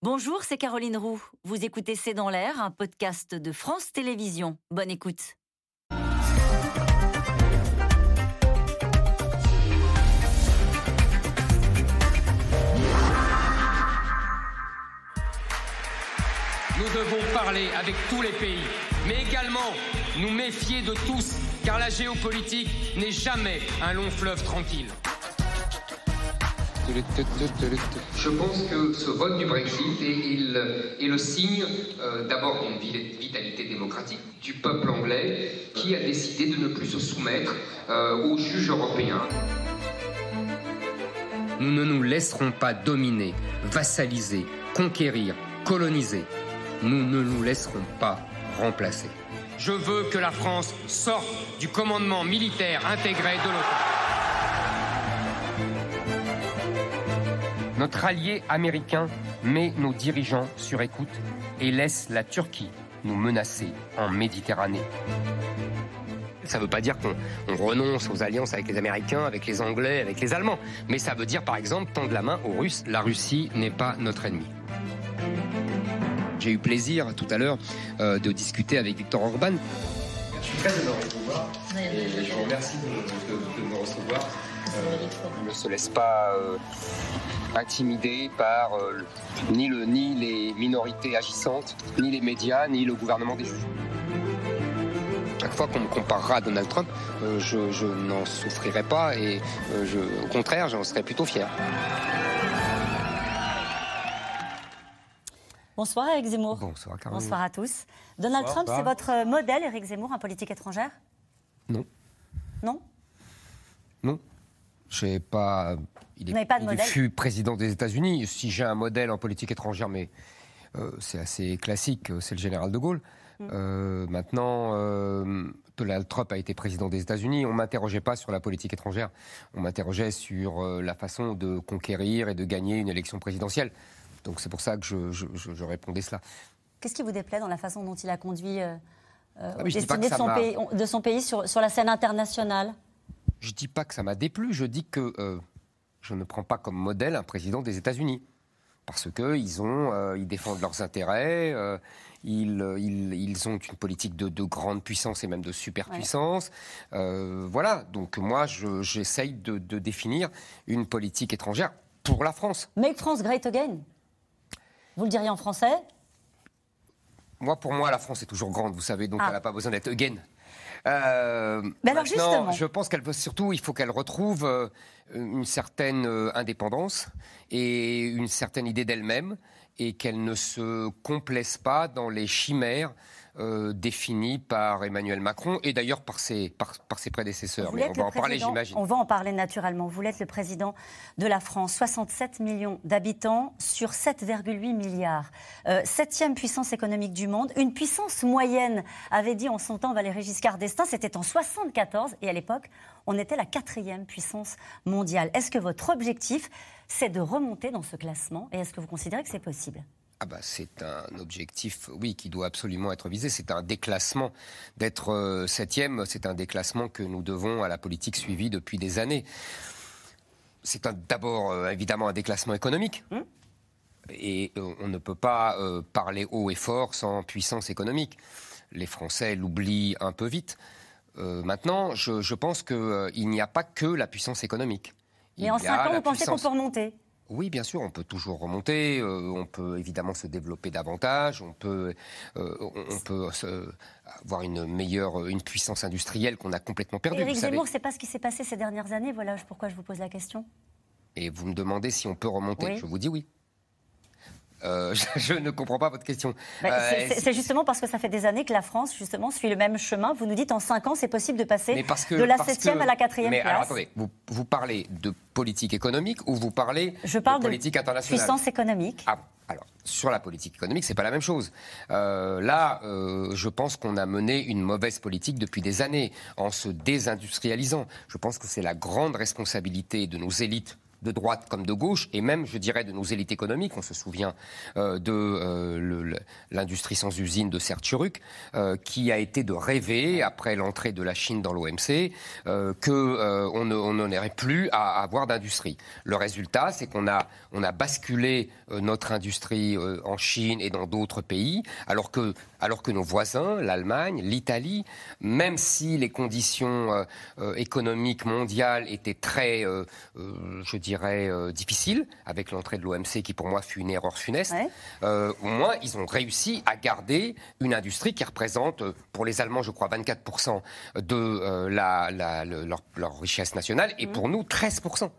Bonjour, c'est Caroline Roux. Vous écoutez C'est dans l'air, un podcast de France Télévisions. Bonne écoute. Nous devons parler avec tous les pays, mais également nous méfier de tous, car la géopolitique n'est jamais un long fleuve tranquille. Je pense que ce vote du Brexit est, le signe euh, d'abord d'une vitalité démocratique du peuple anglais qui a décidé de ne plus se soumettre euh, aux juges européens. Nous ne nous laisserons pas dominer, vassaliser, conquérir, coloniser. Nous ne nous laisserons pas remplacer. Je veux que la France sorte du commandement militaire intégré de l'OTAN. Notre allié américain met nos dirigeants sur écoute et laisse la Turquie nous menacer en Méditerranée. Ça ne veut pas dire qu'on renonce aux alliances avec les Américains, avec les Anglais, avec les Allemands. Mais ça veut dire, par exemple, tendre la main aux Russes. La Russie n'est pas notre ennemi. J'ai eu plaisir tout à l'heure euh, de discuter avec Victor Orban. Je suis très honoré de vous voir et je vous remercie de, me recevoir. Euh, ne se laisse pas euh, intimidé par euh, ni, le, ni les minorités agissantes, ni les médias, ni le gouvernement des juges. Chaque fois qu'on me comparera à Donald Trump, euh, je, n'en souffrirai pas et euh, je, au contraire, j'en serais plutôt fier. Bonsoir Eric Zemmour. Bonsoir Caroline. Bonsoir à tous. Donald Trump, c'est votre modèle, Eric Zemmour, en politique étrangère? Non. Non? Non. Je pas il, est, fut président des États-Unis. Si j'ai un modèle en politique étrangère, mais euh, c'est assez classique, c'est le général de Gaulle. Mm. Euh, maintenant, euh, Donald Trump a été président des États-Unis. On m'interrogeait pas sur la politique étrangère. On m'interrogeait sur la façon de conquérir et de gagner une élection présidentielle. Donc c'est pour ça que je, répondais cela. Qu'est-ce qui vous déplaît dans la façon dont il a conduit ah de, son pays, de son pays sur, sur la scène internationale? Je dis pas que ça m'a déplu. Je dis que je ne prends pas comme modèle un président des États-Unis. Parce qu'ils ont, euh, ils défendent leurs intérêts, euh, ils, ils, ont une politique de, grande puissance et même de superpuissance. Euh, voilà, donc moi, j'essaye de, définir une politique étrangère pour la France. Make France great again Vous le diriez en français? Moi, pour moi, la France est toujours grande, vous savez, donc ah. elle n'a pas besoin d'être again. Euh, Mais alors justement, je pense qu'elle surtout, il faut qu'elle retrouve euh, une certaine euh, indépendance et une certaine idée d'elle-même et qu'elle ne se complaise pas dans les chimères euh, défini par Emmanuel Macron et d'ailleurs par ses, par, ses prédécesseurs. Mais on va en parler, j'imagine. On va en parler naturellement. Vous êtes le président de la France, 67 millions d'habitants sur 7,8 milliards. Euh, septième puissance économique du monde. Une puissance moyenne, avait dit en son temps Valéry Giscard d'Estaing, c'était en 74 et à l'époque, on était la quatrième puissance mondiale. Est-ce que votre objectif, c'est de remonter dans ce classement et est-ce que vous considérez que c'est possible? Ah bah c'est un objectif, oui, qui doit absolument être visé. C'est un déclassement. D'être euh, septième, c'est un déclassement que nous devons à la politique suivie depuis des années. C'est d'abord euh, évidemment un déclassement économique. Hum. Et euh, on ne peut pas parler haut et fort sans puissance économique. Les Français l'oublient un peu vite. maintenant, je, je pense qu'il n'y a pas que la puissance économique. Mais en cinq ans, vous pensez qu'on peut remonter? Oui, bien sûr, on peut toujours remonter, euh, on peut évidemment se développer davantage, on peut, euh, on peut avoir une meilleure, une puissance industrielle qu'on a complètement perdue. Éric Zemmour, c'est pas ce qui s'est passé ces dernières années, voilà pourquoi je vous pose la question. Et vous me demandez si on peut remonter, je vous dis oui. Euh, je, ne comprends pas votre question. Bah, euh, c'est justement parce que ça fait des années que la France, justement, suit le même chemin. Vous nous dites en 5 ans, c'est possible de passer de la 7e à la 4e mais place. Alors, attendez, vous, vous, parlez de politique économique ou vous parlez je parle de politique internationale? puissance économique. Ah, alors, sur la politique économique, c'est pas la même chose. Euh, là, je pense qu'on a mené une mauvaise politique depuis des années en se désindustrialisant. Je pense que c'est la grande responsabilité de nos élites de droite comme de gauche, et même, je dirais, de nos élites économiques. On se souvient euh, de euh, l'industrie sans usine de Serturuk, euh, qui a été de rêver, après l'entrée de la Chine dans l'OMC, qu'on n'en aurait plus à, avoir d'industrie. Le résultat, c'est qu'on a, on a basculé notre industrie en Chine et dans d'autres pays, alors que, alors que nos voisins, l'Allemagne, l'Italie, même si les conditions économiques mondiales étaient très, je dirais, dirais, euh, difficile, avec l'entrée de l'OMC qui pour moi fut une erreur funeste, euh, au moins ils ont réussi à garder une industrie qui représente, euh, pour les Allemands, je crois, 24% de la, leur, richesse nationale, et mmh. pour nous, 13%.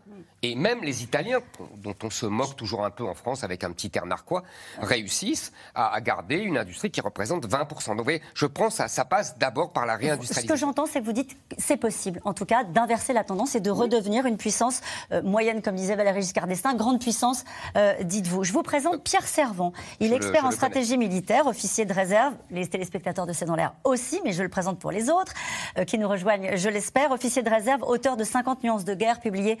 Et même les Italiens, dont on se moque toujours un peu en France avec un petit air narquois, réussissent à, garder une industrie qui représente 20%. Donc, vous voyez, je pense que ça passe d'abord par la réindustrialisation. Ce que j'entends, c'est que vous dites que c'est possible, en tout cas, d'inverser la tendance et de redevenir une puissance euh, moyenne, comme disait Valéry Giscard d'Estaing, grande puissance, euh, dites-vous. Je vous présente Pierre Servant. Il est expert en stratégie militaire, officier de réserve. Les téléspectateurs de C'est dans l'air aussi, mais je le présente pour les autres, euh, qui nous rejoignent, je l'espère. Officier de réserve, auteur de 50 nuances de guerre, publié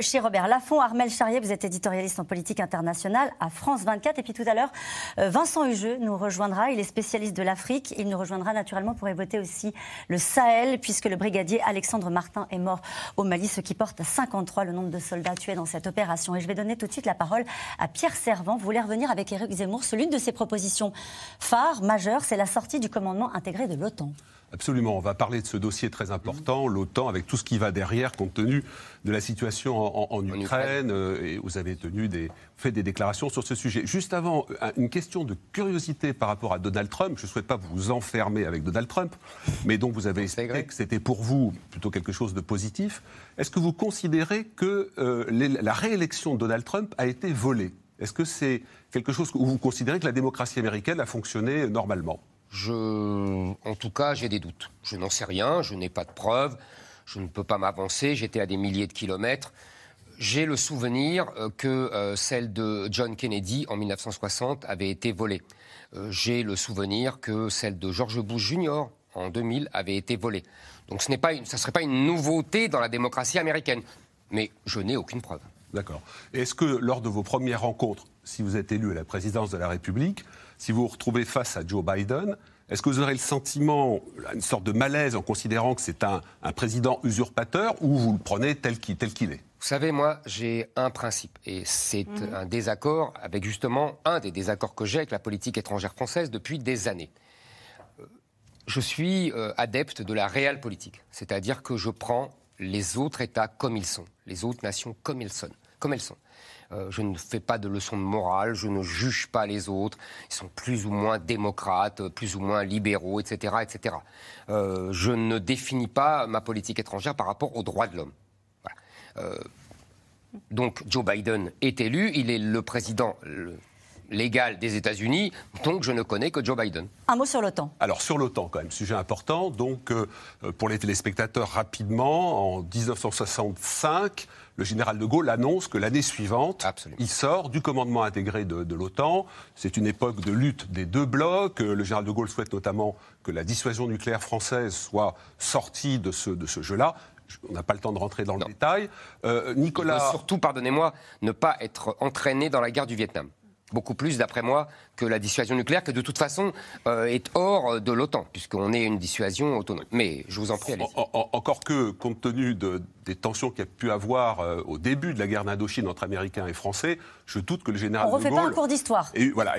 chez Robert Laffont. Armel Charrier, vous êtes éditorialiste en politique internationale à France 24. Et puis tout à l'heure, euh, Vincent Hugeux nous rejoindra. Il est spécialiste de l'Afrique. Il nous rejoindra naturellement pour évoquer aussi le Sahel, puisque le brigadier Alexandre Martin est mort au Mali, ce qui porte à 53 le nombre de soldats tués dans cette opération. Et je vais donner tout de suite la parole à Pierre Servant. Vous voulez revenir avec Éric Zemmour sur l'une de ses propositions phares, majeures, c'est la sortie du commandement intégré de l'OTAN. Absolument. On va parler de ce dossier très important, l'OTAN, avec tout ce qui va derrière, compte tenu de la situation en, Ukraine. Euh, et vous avez tenu des, fait des déclarations sur ce sujet. Juste avant, une question de curiosité par rapport à Donald Trump. Je ne souhaite pas vous enfermer avec Donald Trump, mais donc vous avez expliqué que c'était pour vous plutôt quelque chose de positif. Est-ce que vous considérez que euh, la réélection de Donald Trump a été volée? Est-ce que c'est quelque chose où vous considérez que la démocratie américaine a fonctionné normalement? En tout cas, j'ai des doutes. Je n'en sais rien, je n'ai pas de preuves, je ne peux pas m'avancer, j'étais à des milliers de kilomètres. J'ai le souvenir euh, que euh, celle de John Kennedy en 1960 avait été volée. Euh, j'ai le souvenir que celle de George Bush Jr. en 2000 avait été volée. Donc ce n'est pas ça ne serait pas une nouveauté dans la démocratie américaine. Mais je n'ai aucune preuve. D'accord. Est-ce que lors de vos premières rencontres, si vous êtes élu à la présidence de la République, si vous vous retrouvez face à Joe Biden, est-ce que vous aurez le sentiment, une sorte de malaise en considérant que c'est un, président usurpateur ou vous le prenez tel qu'il est? Vous savez, moi, j'ai un principe et c'est mhm. un désaccord avec justement un des désaccords que j'ai avec la politique étrangère française depuis des années. Euh, je suis euh, adepte de la réelle politique, c'est-à-dire que je prends les autres États comme ils sont, les autres nations comme elles sont. Comme elles sont. Euh, je ne fais pas de leçons de morale, je ne juge pas les autres. Ils sont plus ou moins démocrates, plus ou moins libéraux, etc. etc. Euh, je ne définis pas ma politique étrangère par rapport aux droits de l'homme. Euh, donc Joe Biden est élu, il est le président légal des États-Unis, donc je ne connais que Joe Biden. Un mot sur l'OTAN. Alors sur l'OTAN quand même, sujet important. Donc pour les téléspectateurs rapidement, en 1965, le général de Gaulle annonce que l'année suivante, il sort du commandement intégré de, l'OTAN. C'est une époque de lutte des deux blocs. Le général de Gaulle souhaite notamment que la dissuasion nucléaire française soit sortie de ce, de ce jeu-là. On n'a pas le temps de rentrer dans le détail. Euh, Nicolas. surtout, pardonnez-moi, ne pas être entraîné dans la guerre du Vietnam beaucoup plus, d'après moi, que la dissuasion nucléaire, que de toute façon euh, est hors de l'OTAN, puisqu'on est une dissuasion autonome. Mais je vous en prie, allez Encore que, compte tenu des tensions qu'il y a pu avoir euh, au début de la guerre d'Indochine entre Américains et Français, je doute que le général On ne refait pas un cours d'histoire. Voilà,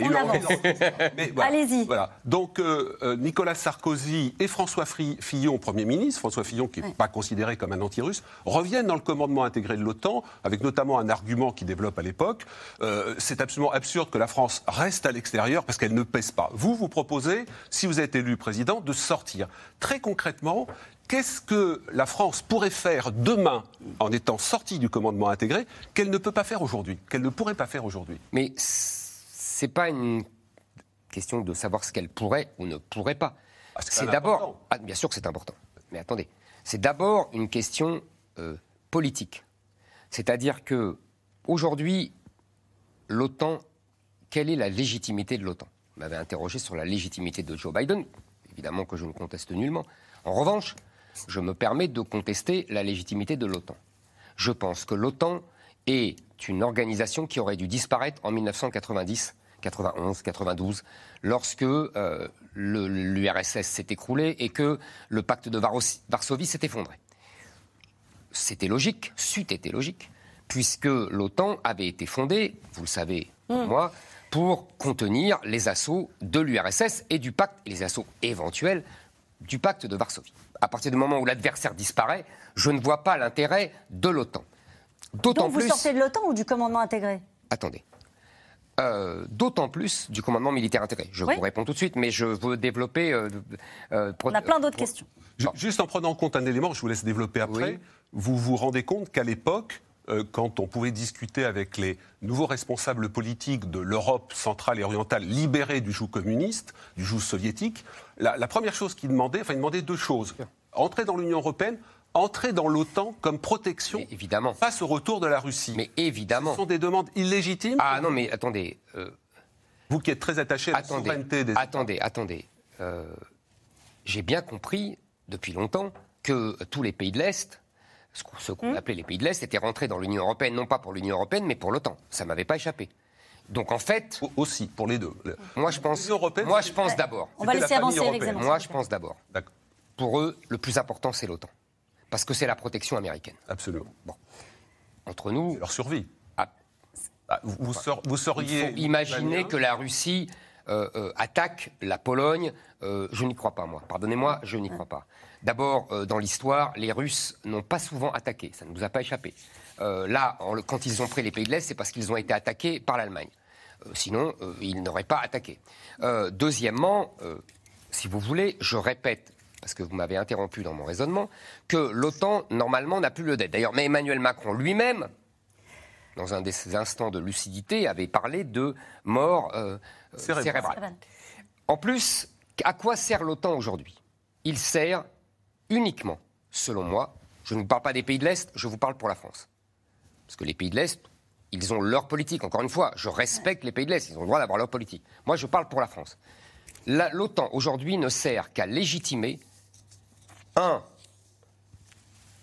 Allez-y. Voilà. Donc, euh, Nicolas Sarkozy et François Fillon, Premier ministre, François Fillon, qui n'est pas considéré comme un anti-russe, reviennent dans le commandement intégré de l'OTAN, avec notamment un argument qui développe à l'époque. C'est absolument absurde que la France reste à l'extérieur parce qu'elle ne pèse pas. Vous, vous proposez, si vous êtes élu président, de sortir. Très concrètement, qu'est-ce que la France pourrait faire demain en étant sortie du commandement intégré qu'elle ne peut pas faire aujourd'hui, qu'elle ne pourrait pas faire aujourd'hui? Mais c'est pas une question de savoir ce qu'elle pourrait ou ne pourrait pas. Ah, c'est d'abord, ah, bien sûr que c'est important, mais attendez, c'est d'abord une question euh, politique. C'est-à-dire que aujourd'hui, l'OTAN quelle est la légitimité de l'OTAN? Vous m'avez interrogé sur la légitimité de Joe Biden, évidemment que je ne conteste nullement. En revanche, je me permets de contester la légitimité de l'OTAN. Je pense que l'OTAN est une organisation qui aurait dû disparaître en 1990, 91, 92, lorsque euh, l'URSS s'est écroulé et que le pacte de Varsovie s'est effondré. C'était logique, c'eût été logique, puisque l'OTAN avait été fondée, vous le savez, mm. moi, pour contenir les assauts de l'URSS et du pacte, les assauts éventuels du pacte de Varsovie. À partir du moment où l'adversaire disparaît, je ne vois pas l'intérêt de l'OTAN. D'autant plus. Vous sortez de l'OTAN ou du commandement intégré? Attendez. Euh, d'autant plus du commandement militaire intégré. Je vous réponds tout de suite, mais je veux développer. Euh, euh, On a plein d'autres questions. Juste en prenant en compte un élément, je vous laisse développer après. Vous vous rendez compte qu'à l'époque, quand on pouvait discuter avec les nouveaux responsables politiques de l'Europe centrale et orientale libérée du joug communiste, du joug soviétique, la, la première chose qu'ils demandaient, enfin ils demandaient deux choses. Entrer dans l'Union européenne entrer dans l'OTAN comme protection évidemment. face au retour de la Russie. Mais évidemment. Ce sont des demandes illégitimes Ah non, mais attendez. Euh, Vous qui êtes très attaché à la souveraineté des Attendez, attendez. Euh, j'ai bien compris depuis longtemps que tous les pays de l'Est, ce qu'on hmm. appelait les pays de l'Est, étaient rentrés dans l'Union européenne, non pas pour l'Union européenne, mais pour l'OTAN. Ça m'avait pas échappé. Donc en fait, aussi pour les deux. Moi je pense. Moi je pense d'abord. On va laisser avancer Moi je pense d'abord. Pour eux, le plus important c'est l'OTAN parce que c'est la protection américaine. Absolument. Bon. Entre nous. Leur survie. Ah. Ah, vous, vous, seriez. Il faut imaginer que la Russie attaque la Pologne. Euh, je n'y crois pas, moi. Pardonnez-moi, je n'y crois pas. D'abord, dans l'histoire, les Russes n'ont pas souvent attaqué. Ça ne nous a pas échappé. là, quand ils ont pris les pays de l'Est, c'est parce qu'ils ont été attaqués par l'Allemagne. sinon, ils n'auraient pas attaqué. deuxièmement, si vous voulez, je répète parce que vous m'avez interrompu dans mon raisonnement, que l'OTAN, normalement, n'a plus le dette. D'ailleurs, mais Emmanuel Macron lui-même, dans un de ses instants de lucidité, avait parlé de mort euh, euh, cérébrale. En plus, à quoi sert l'OTAN aujourd'hui? Il sert uniquement, selon moi, je ne vous parle pas des pays de l'Est, je vous parle pour la France. Parce que les pays de l'Est, ils ont leur politique. Encore une fois, je respecte les pays de l'Est, ils ont le droit d'avoir leur politique. Moi, je parle pour la France. L'OTAN, aujourd'hui, ne sert qu'à légitimer un,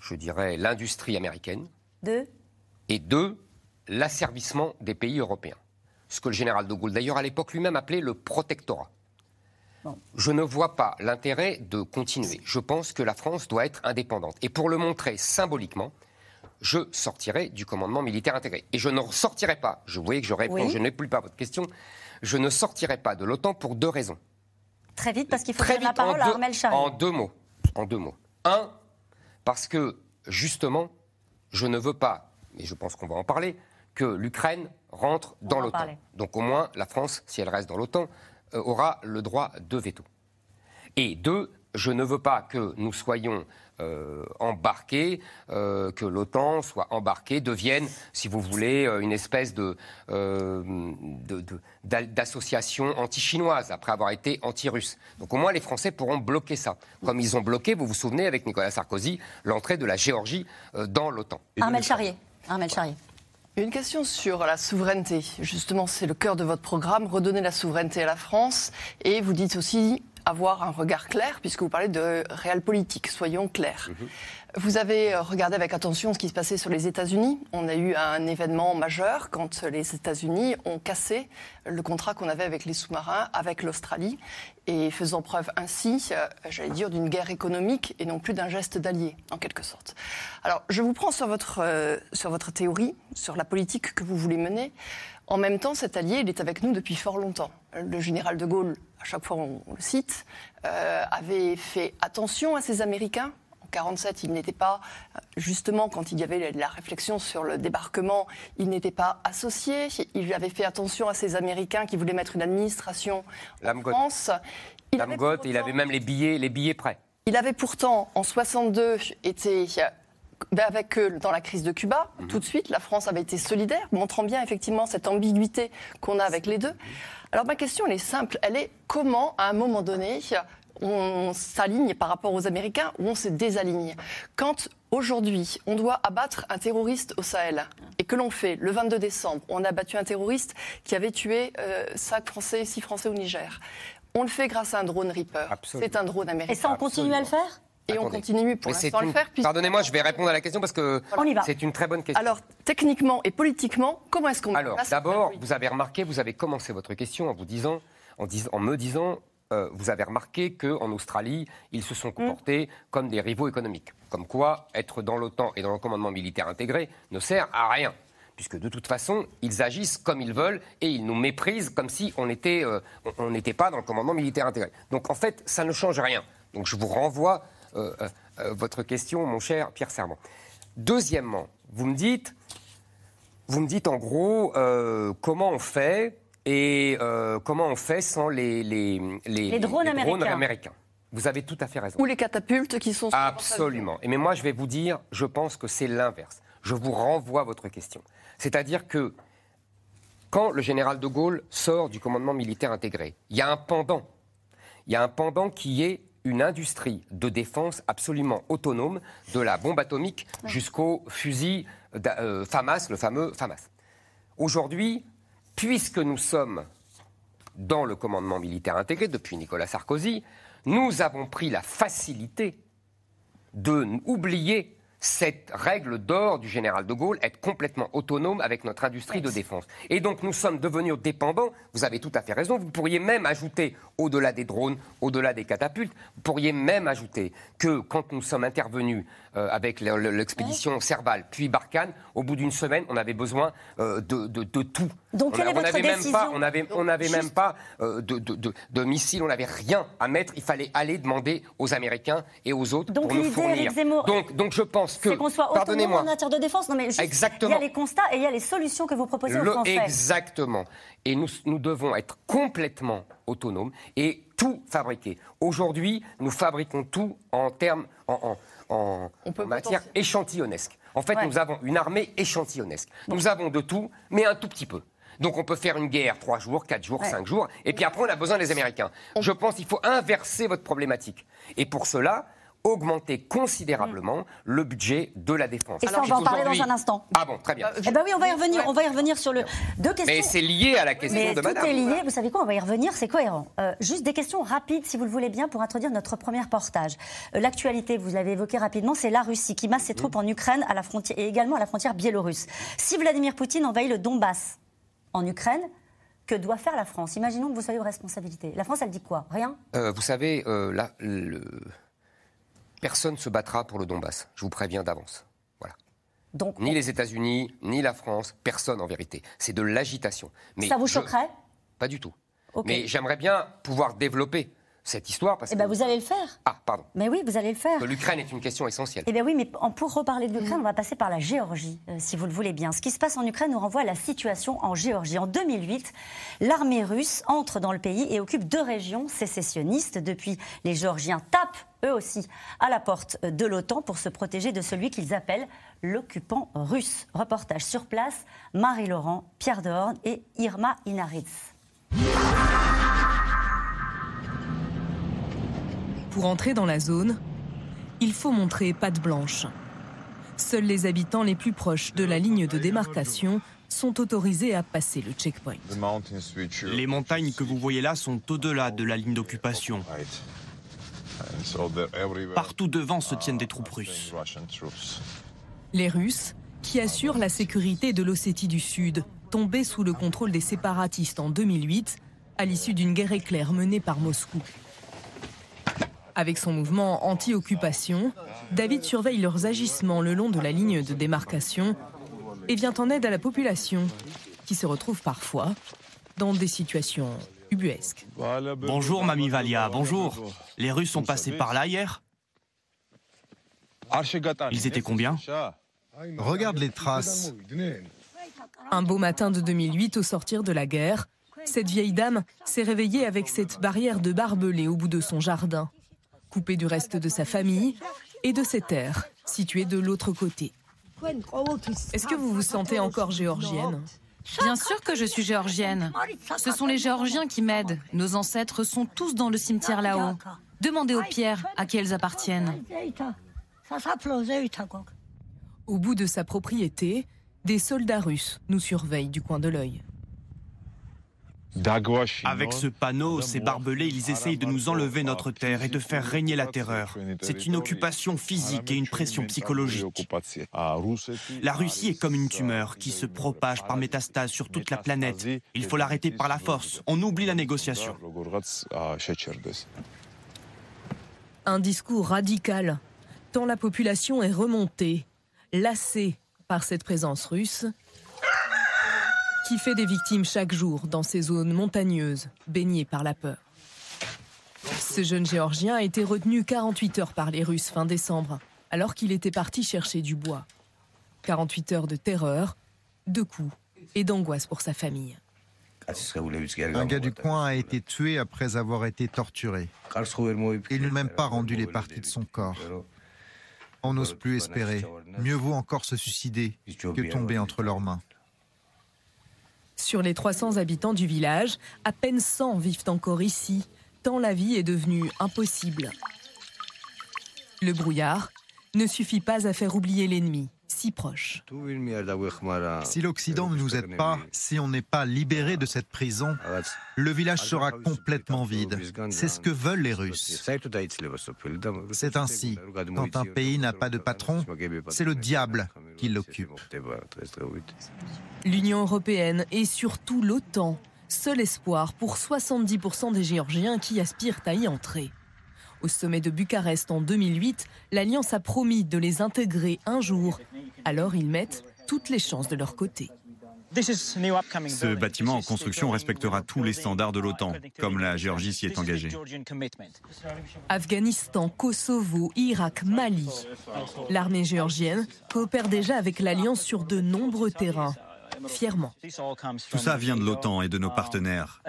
je dirais, l'industrie américaine. Deux. Et deux, l'asservissement des pays européens. Ce que le général de Gaulle, d'ailleurs, à l'époque lui-même appelait le protectorat. Je ne vois pas l'intérêt de continuer. Je pense que la France doit être indépendante. Et pour le montrer symboliquement, je sortirai du commandement militaire intégré. Et je ne sortirai pas, je voyais que je réponds, je n'ai plus pas votre question, je ne sortirai pas de l'OTAN pour deux raisons. Très vite, parce qu'il faut la parole à Armel Charrier. En deux mots en deux mots. Un, parce que justement, je ne veux pas, et je pense qu'on va en parler, que l'Ukraine rentre dans l'OTAN. Donc au moins, la France, si elle reste dans l'OTAN, euh, aura le droit de veto. Et deux, je ne veux pas que nous soyons euh, embarqués, euh, que l'OTAN soit embarquée, devienne, si vous voulez, une espèce de, d'association anti-chinoise après avoir été anti-russe. Donc au moins les Français pourront bloquer ça, comme ils ont bloqué, vous vous souvenez, avec Nicolas Sarkozy, l'entrée de la Géorgie dans l'OTAN. Armel Charrier. Armel Charrier. Une question sur la souveraineté. Justement, c'est le cœur de votre programme, redonner la souveraineté à la France. Et vous dites aussi avoir un regard clair, puisque vous parlez de réel politique, soyons clairs. Mhm. Vous avez regardé avec attention ce qui se passait sur les États-Unis. On a eu un événement majeur quand les États-Unis ont cassé le contrat qu'on avait avec les sous-marins, avec l'Australie, et faisant preuve ainsi, euh, j'allais dire, d'une guerre économique et non plus d'un geste d'allié, en quelque sorte. Alors, je vous prends sur votre, euh, sur votre théorie, sur la politique que vous voulez mener. En même temps, cet allié, il est avec nous depuis fort longtemps. Le général de Gaulle, à chaque fois on, le cite, euh, avait fait attention à ces Américains. En 1947, il n'était pas, justement, quand il y avait la réflexion sur le débarquement, il n'était pas associé. Il avait fait attention à ces Américains qui voulaient mettre une administration en France. Il avait, il avait même les billets, les billets prêts. Il avait pourtant, en 62, été ben, avec eux dans la crise de Cuba, mhm. tout de suite, la France avait été solidaire, montrant bien effectivement cette ambiguïté qu'on a avec les deux. Alors ma question, elle est simple, elle est comment, à un moment donné, on s'aligne par rapport aux Américains ou on se désaligne? Quand aujourd'hui on doit abattre un terroriste au Sahel et que l'on fait le 22 décembre, on a abattu un terroriste qui avait tué euh, 5 Français, 6 Français au Niger. On le fait grâce à un drone Reaper. C'est un drone américain. Et ça, on continue à le faire? Et on continue pour l'instant à le faire. Pardonnez-moi, je vais répondre à la question parce que c'est une très bonne question. Alors, techniquement et politiquement, comment est-ce qu'on Alors, d'abord, vous avez remarqué, vous avez commencé votre question en vous disant, en, en me disant, euh, vous avez remarqué qu'en Australie, ils se sont comportés comme des rivaux économiques. Comme quoi, être dans l'OTAN et dans le commandement militaire intégré ne sert à rien. Puisque de toute façon, ils agissent comme ils veulent et ils nous méprisent comme si on n'était euh, pas dans le commandement militaire intégré. Donc en fait, ça ne change rien. Donc je vous renvoie votre question, mon cher Pierre Serment. Deuxièmement, vous me dites, vous me dites en gros comment on fait et euh, comment on fait sans les, les, les, drones, américains. Vous avez tout à fait raison. Ou les catapultes qui sont... Absolument. Et mais moi, je vais vous dire, je pense que c'est l'inverse. Je vous renvoie votre question. C'est-à-dire que quand le général de Gaulle sort du commandement militaire intégré, il y a un pendant. Il y a un pendant qui est une industrie de défense absolument autonome, de la bombe atomique jusqu'au fusil euh, FAMAS, le fameux FAMAS. Aujourd'hui, puisque nous sommes dans le commandement militaire intégré depuis Nicolas Sarkozy, nous avons pris la facilité de oublier cette règle d'or du général de Gaulle, être complètement autonome avec notre industrie de défense. Et donc nous sommes devenus dépendants, vous avez tout à fait raison, vous pourriez même ajouter, au-delà des drones, au-delà des catapultes, vous pourriez même ajouter que quand nous sommes intervenus euh, avec l'expédition Serval, puis Barkhane, au bout d'une semaine, on avait besoin euh, de, tout. Donc, quelle est votre décision pas, On n'avait on avait même pas euh, de, de, missiles, on n'avait rien à mettre. Il fallait aller demander aux Américains et aux autres donc, pour nous fournir. Donc, donc, je pense que. C'est qu'on soit autonome en matière de défense. Non, mais Exactement. Il y a les constats et il y a les solutions que vous proposez aux Français. Exactement. Et nous, nous devons être complètement autonomes et tout fabriquer. Aujourd'hui, nous fabriquons tout en termes. en, en, matière échantillonnesque. En fait, nous avons une armée échantillonnesque. Nous avons de tout, mais un tout petit peu. Donc on peut faire une guerre trois jours, quatre jours, cinq jours, et puis après on a besoin des Américains. Je pense qu'il faut inverser votre problématique. Et pour cela, augmenter considérablement le budget de la défense. Et ça, on va en parler dans un instant. Ah bon, très bien. Eh ben oui, on va y revenir. On va y revenir sur le deux questions. Mais c'est lié à la question de Madame. Tout est lié. Vous savez quoi On va y revenir. C'est cohérent. Euh, juste des questions rapides, si vous le voulez bien, pour introduire notre premier portage. Euh, l'actualité, vous l'avez évoqué rapidement, c'est la Russie qui masse ses troupes en Ukraine, à la frontière et également à la frontière biélorusse. Si Vladimir Poutine envahit le Donbass en Ukraine, que doit faire la France? Imaginons que vous soyez aux responsabilités. La France, elle dit quoi? Rien? Euh, Vous savez, là, le personne ne se battra pour le Donbass. Je vous préviens d'avance. Voilà. Donc, ni les États-Unis, ni la France, personne en vérité. C'est de l'agitation. Mais ça vous choquerait? Pas du tout. Mais j'aimerais bien pouvoir développer cette histoire. Parce eh bien, vous allez le faire. Ah, pardon. Mais oui, vous allez le faire. L'Ukraine est une question essentielle. Eh bien oui, mais pour reparler de l'Ukraine, on va passer par la Géorgie, euh, si vous le voulez bien. Ce qui se passe en Ukraine nous renvoie à la situation en Géorgie. En 2008, l'armée russe entre dans le pays et occupe deux régions sécessionnistes. Depuis, les Géorgiens tapent, eux aussi, à la porte de l'OTAN pour se protéger de celui qu'ils appellent l'occupant russe. Reportage sur place, Marie-Laurent, Pierre Dehorn et Irma Inaritz. Pour entrer dans la zone, il faut montrer patte blanche. Seuls les habitants les plus proches de la ligne de démarcation sont autorisés à passer le checkpoint. Les montagnes que vous voyez là sont au-delà de la ligne d'occupation. Partout devant se tiennent des troupes russes. Les Russes, qui assurent la sécurité de l'Ossétie du Sud, tombée sous le contrôle des séparatistes en 2008, à l'issue d'une guerre éclair menée par Moscou. Avec son mouvement anti-occupation, David surveille leurs agissements le long de la ligne de démarcation et vient en aide à la population qui se retrouve parfois dans des situations ubuesques. Bonjour Mamie Valia, bonjour. Les Russes sont passés par là hier? Ils étaient combien? Regarde les traces. Un beau matin de 2008 au sortir de la guerre, cette vieille dame s'est réveillée avec cette barrière de barbelés au bout de son jardin coupé du reste de sa famille et de ses terres, situées de l'autre côté. Est-ce que vous vous sentez encore géorgienne? Bien sûr que je suis géorgienne. Ce sont les Géorgiens qui m'aident. Nos ancêtres sont tous dans le cimetière là-haut. Demandez aux pierres à qui elles appartiennent. Au bout de sa propriété, des soldats russes nous surveillent du coin de l'œil. Avec ce panneau, ces barbelés, ils essayent de nous enlever notre terre et de faire régner la terreur. C'est une occupation physique et une pression psychologique. La Russie est comme une tumeur qui se propage par métastase sur toute la planète. Il faut l'arrêter par la force. On oublie la négociation. Un discours radical, tant la population est remontée, lassée par cette présence russe, qui fait des victimes chaque jour dans ces zones montagneuses, baignées par la peur. Ce jeune Géorgien a été retenu 48 heures par les Russes fin décembre, alors qu'il était parti chercher du bois. 48 heures de terreur, de coups et d'angoisse pour sa famille. Un gars du coin a été tué après avoir été torturé. Ils n'ont même pas rendu les parties de son corps. On n'ose plus espérer. Mieux vaut encore se suicider que tomber entre leurs mains. Sur les 300 habitants du village, à peine 100 vivent encore ici, tant la vie est devenue impossible. Le brouillard ne suffit pas à faire oublier l'ennemi si proche. Si l'Occident ne nous aide pas, si on n'est pas libéré de cette prison, le village sera complètement vide. C'est ce que veulent les Russes. C'est ainsi. Quand un pays n'a pas de patron, c'est le diable qui l'occupe. L'Union européenne et surtout l'OTAN, seul espoir pour 70% des Géorgiens qui aspirent à y entrer. Au sommet de Bucarest en 2008, l'Alliance a promis de les intégrer un jour. Alors ils mettent toutes les chances de leur côté. Ce bâtiment en construction respectera tous les standards de l'OTAN, comme la Géorgie s'y est engagée. Afghanistan, Kosovo, Irak, Mali. L'armée géorgienne coopère déjà avec l'Alliance sur de nombreux terrains. Fièrement. Tout ça vient de l'OTAN et de nos partenaires.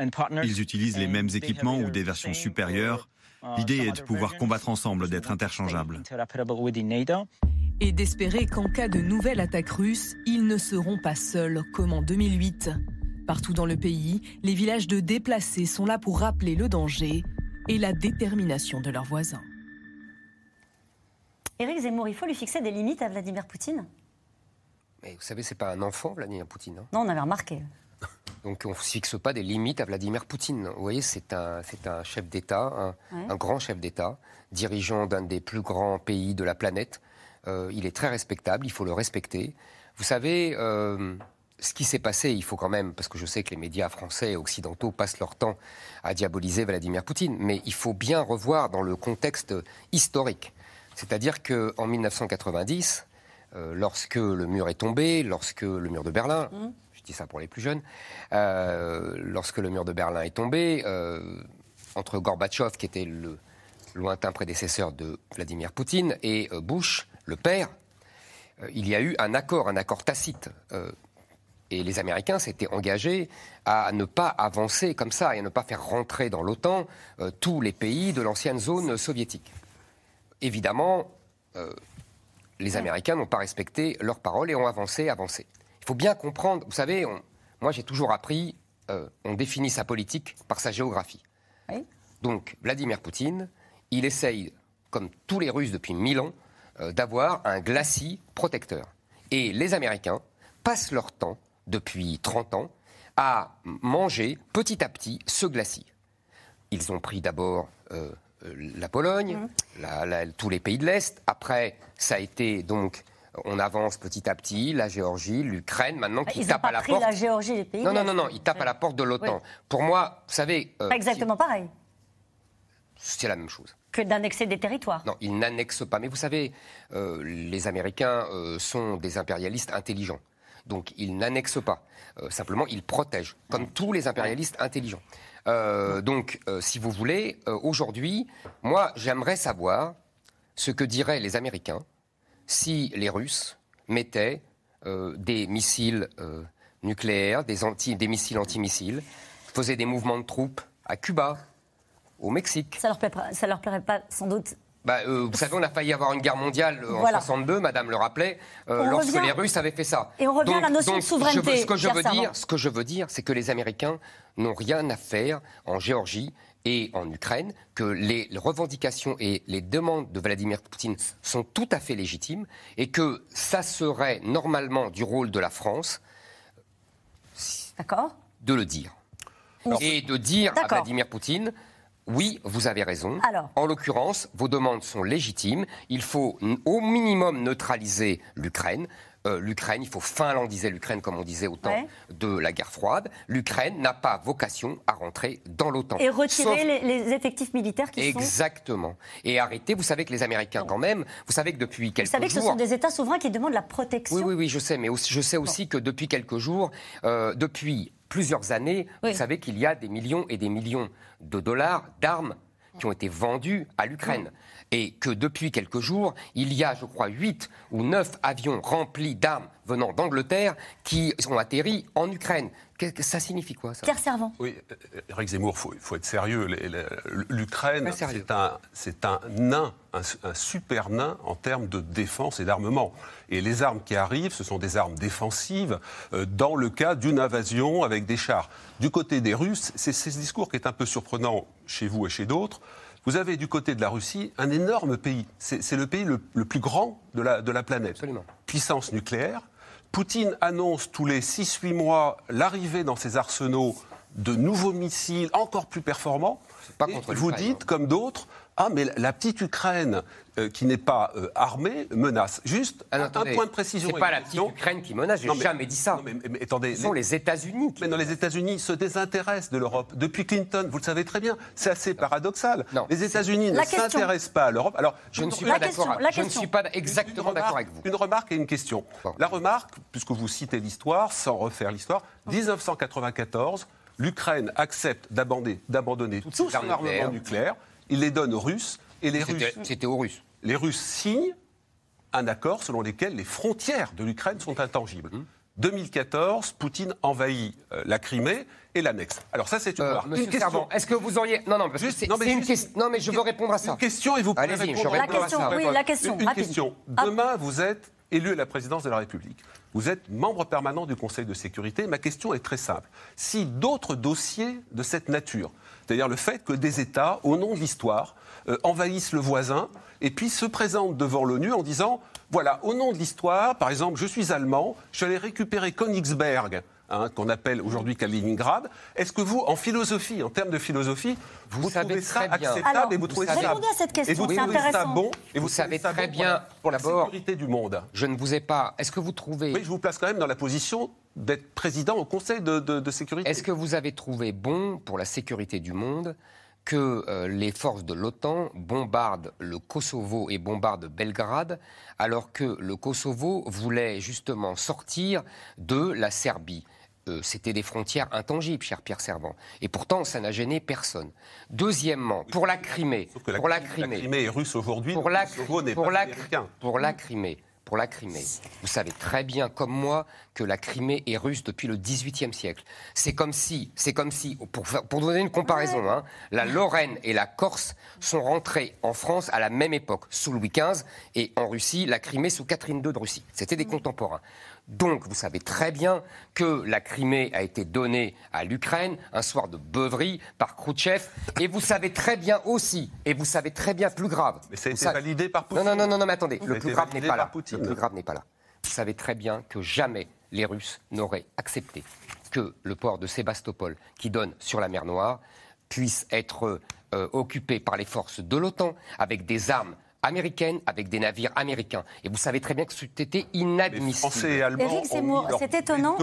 Ils utilisent les mêmes équipements ou des versions supérieures L'idée est de pouvoir combattre ensemble, d'être interchangeables. Et d'espérer qu'en cas de nouvelle attaque russe, ils ne seront pas seuls, comme en 2008. Partout dans le pays, les villages de déplacés sont là pour rappeler le danger et la détermination de leurs voisins. Éric Zemmour, il faut lui fixer des limites à Vladimir Poutine? Mais vous savez, c'est pas un enfant, Vladimir Poutine. Hein. non, on avait remarqué. Donc on ne fixe pas des limites à Vladimir Poutine. Vous voyez, c'est un, un chef d'État, un, grand chef d'État, dirigeant d'un des plus grands pays de la planète. Euh, il est très respectable, il faut le respecter. Vous savez, euh, ce qui s'est passé, il faut quand même, parce que je sais que les médias français et occidentaux passent leur temps à diaboliser Vladimir Poutine, mais il faut bien revoir dans le contexte historique. C'est-à-dire qu'en 1990, euh, lorsque le mur est tombé, lorsque le mur de Berlin, mmh je dis ça pour les plus jeunes, euh, lorsque le mur de Berlin est tombé, euh, entre Gorbatchev, qui était le lointain prédécesseur de Vladimir Poutine, et Bush, le père, il y a eu un accord, un accord tacite. et les Américains s'étaient engagés à ne pas avancer comme ça et à ne pas faire rentrer dans l'OTAN tous les pays de l'ancienne zone soviétique. Évidemment, les Américains n'ont pas respecté leurs paroles et ont avancé, avancé. Il faut bien comprendre, vous savez, moi j'ai toujours appris, euh, on définit sa politique par sa géographie. Donc Vladimir Poutine, il essaye, comme tous les Russes depuis mille ans, euh, d'avoir un glacis protecteur. Et les Américains passent leur temps, depuis 30 ans, à manger petit à petit ce glacis. Ils ont pris d'abord euh, la Pologne, mmh. tous les pays de l'Est. Après, ça a été donc on avance petit à petit, la Géorgie, l'Ukraine, maintenant qui tapent à la porte. la Géorgie, les pays. Non, non, non, non, ils tapent à la porte de l'OTAN. Pour moi, vous savez. Euh, pas exactement pareil. C'est la même chose. Que d'annexer des territoires. Non, ils n'annexent pas. Mais vous savez, euh, les Américains euh, sont des impérialistes intelligents. Donc ils n'annexent pas. simplement, ils protègent, comme tous les impérialistes intelligents. Donc, si vous voulez, aujourd'hui, moi, j'aimerais savoir ce que diraient les Américains si les Russes mettaient euh, des missiles euh, nucléaires, des, anti, des missiles antimissiles, faisaient des mouvements de troupes à Cuba, au Mexique. Ça leur plairait, ça leur plairait pas sans doute bah, euh, vous savez, on a failli avoir une guerre mondiale en 62, Madame le rappelait, lorsque les Russes avaient fait ça. Et on revient à la notion de souveraineté. ce que je veux dire, ce que je veux dire, c'est que les Américains n'ont rien à faire en Géorgie et en Ukraine, que les revendications et les demandes de Vladimir Poutine sont tout à fait légitimes et que ça serait normalement du rôle de la France de le dire. et de dire à Vladimir Poutine oui, vous avez raison. En l'occurrence, vos demandes sont légitimes. Il faut au minimum neutraliser l'Ukraine. Euh, L'Ukraine, il faut finlandiser l'Ukraine, comme on disait au temps de la guerre froide. L'Ukraine n'a pas vocation à rentrer dans l'OTAN. Et retirer les, effectifs militaires qui Exactement. sont... Exactement. Et arrêter, vous savez que les Américains, quand même, vous savez que depuis quelques jours... Vous savez que ce sont des États souverains qui demandent la protection Oui, oui, oui, je sais. Mais je sais aussi que depuis quelques jours, euh, depuis plusieurs années, vous savez qu'il y a des millions et des millions de dollars d'armes qui ont été vendus à l'Ukraine. Et que depuis quelques jours, il y a, je crois, huit ou neuf avions remplis d'armes venant d'Angleterre qui sont atterris en Ukraine. Ça signifie quoi, ça? Pierre Servant. Oui, Eric Zemmour, il faut, être sérieux. L'Ukraine, c'est un, un nain, un, super nain en termes de défense et d'armement. Et les armes qui arrivent, ce sont des armes défensives euh, dans le cas d'une invasion avec des chars. Du côté des Russes, c'est ce discours qui est un peu surprenant chez vous et chez d'autres. Vous avez du côté de la Russie un énorme pays. C'est le pays le, plus grand de la, de la planète. Absolument. Puissance nucléaire, Poutine annonce tous les 6-8 mois l'arrivée dans ses arsenaux de nouveaux missiles encore plus performants. Pas vous dites, hein. comme d'autres, ah, mais la petite Ukraine euh, qui n'est pas euh, armée menace. Juste ah, un point de précision. C'est pas la petite Ukraine qui menace, j'ai jamais dit ça. mais, attendez, Ce sont les, États-Unis. Mais non, les États-Unis se désintéressent de l'Europe. Depuis Clinton, vous le savez très bien, c'est assez paradoxal. Les États-Unis ne s'intéressent pas à l'Europe. Alors, je ne suis pas d'accord. Je ne suis pas exactement d'accord avec vous. Une remarque et une question. La remarque, puisque vous citez l'histoire, sans refaire l'histoire, 1994, l'Ukraine accepte d'abandonner tout son armement nucléaire il les donne aux Russes et les Russes. C'était aux Russes. Les Russes signent un accord selon lequel les frontières de l'Ukraine sont intangibles. 2014, mmh. Poutine envahit euh, la Crimée et l'annexe. Alors ça, c'est une, euh, Monsieur question. Est-ce que vous auriez non non parce que c'est une question. Non mais je veux répondre à ça. Une question et vous pouvez répondre. La question, oui, la question. Une, question. Demain, vous êtes élu à la présidence de la République. Vous êtes membre permanent du Conseil de sécurité. Ma question est très simple. Si d'autres dossiers de cette nature c'est-à-dire le fait que des États, au nom de l'histoire, euh, envahissent le voisin et puis se présentent devant l'ONU en disant voilà, au nom de l'histoire, par exemple, je suis allemand, je suis allé récupérer Königsberg. Hein, qu'on appelle aujourd'hui Kaliningrad. Est-ce que vous, en philosophie, en termes de philosophie, vous, trouvez ça acceptable et vous trouvez ça, à cette question, et vous trouvez ça bon et vous, savez très bien pour la sécurité du monde Je ne vous ai pas. Est-ce que vous trouvez Oui, je vous place quand même dans la position d'être président au Conseil de, sécurité. Est-ce que vous avez trouvé bon pour la sécurité du monde que euh, les forces de l'OTAN bombardent le Kosovo et bombardent Belgrade, alors que le Kosovo voulait justement sortir de la Serbie euh, c'était des frontières intangibles, cher Pierre Servant. Et pourtant, ça n'a gêné personne. Deuxièmement, pour la Crimée, pour la, Crimée, est russe aujourd'hui. Pour la, pour la, pour la Crimée, pour la Crimée. Vous savez très bien, comme moi, que la Crimée est russe depuis le XVIIIe siècle. C'est comme si, c'est comme si, pour, pour donner une comparaison, hein, la Lorraine et la Corse sont rentrées en France à la même époque, sous Louis XV, et en Russie, la Crimée sous Catherine II de Russie. C'était des contemporains. Donc, vous savez très bien que la Crimée a été donnée à l'Ukraine un soir de beuverie par Khrouchtchev. Et vous savez très bien aussi, et vous savez très bien plus grave. Mais ça a été validé par Poutine. Non, non, non, non, mais attendez, le plus grave n'est pas là. Le plus grave n'est pas là. Vous savez très bien que jamais les Russes n'auraient accepté que le port de Sébastopol, qui donne sur la mer Noire, puisse être euh, occupé par les forces de l'OTAN avec des armes américaine avec des navires américains. Et vous savez très bien que c'était inadmissible. Français et Allemands c'est étonnant.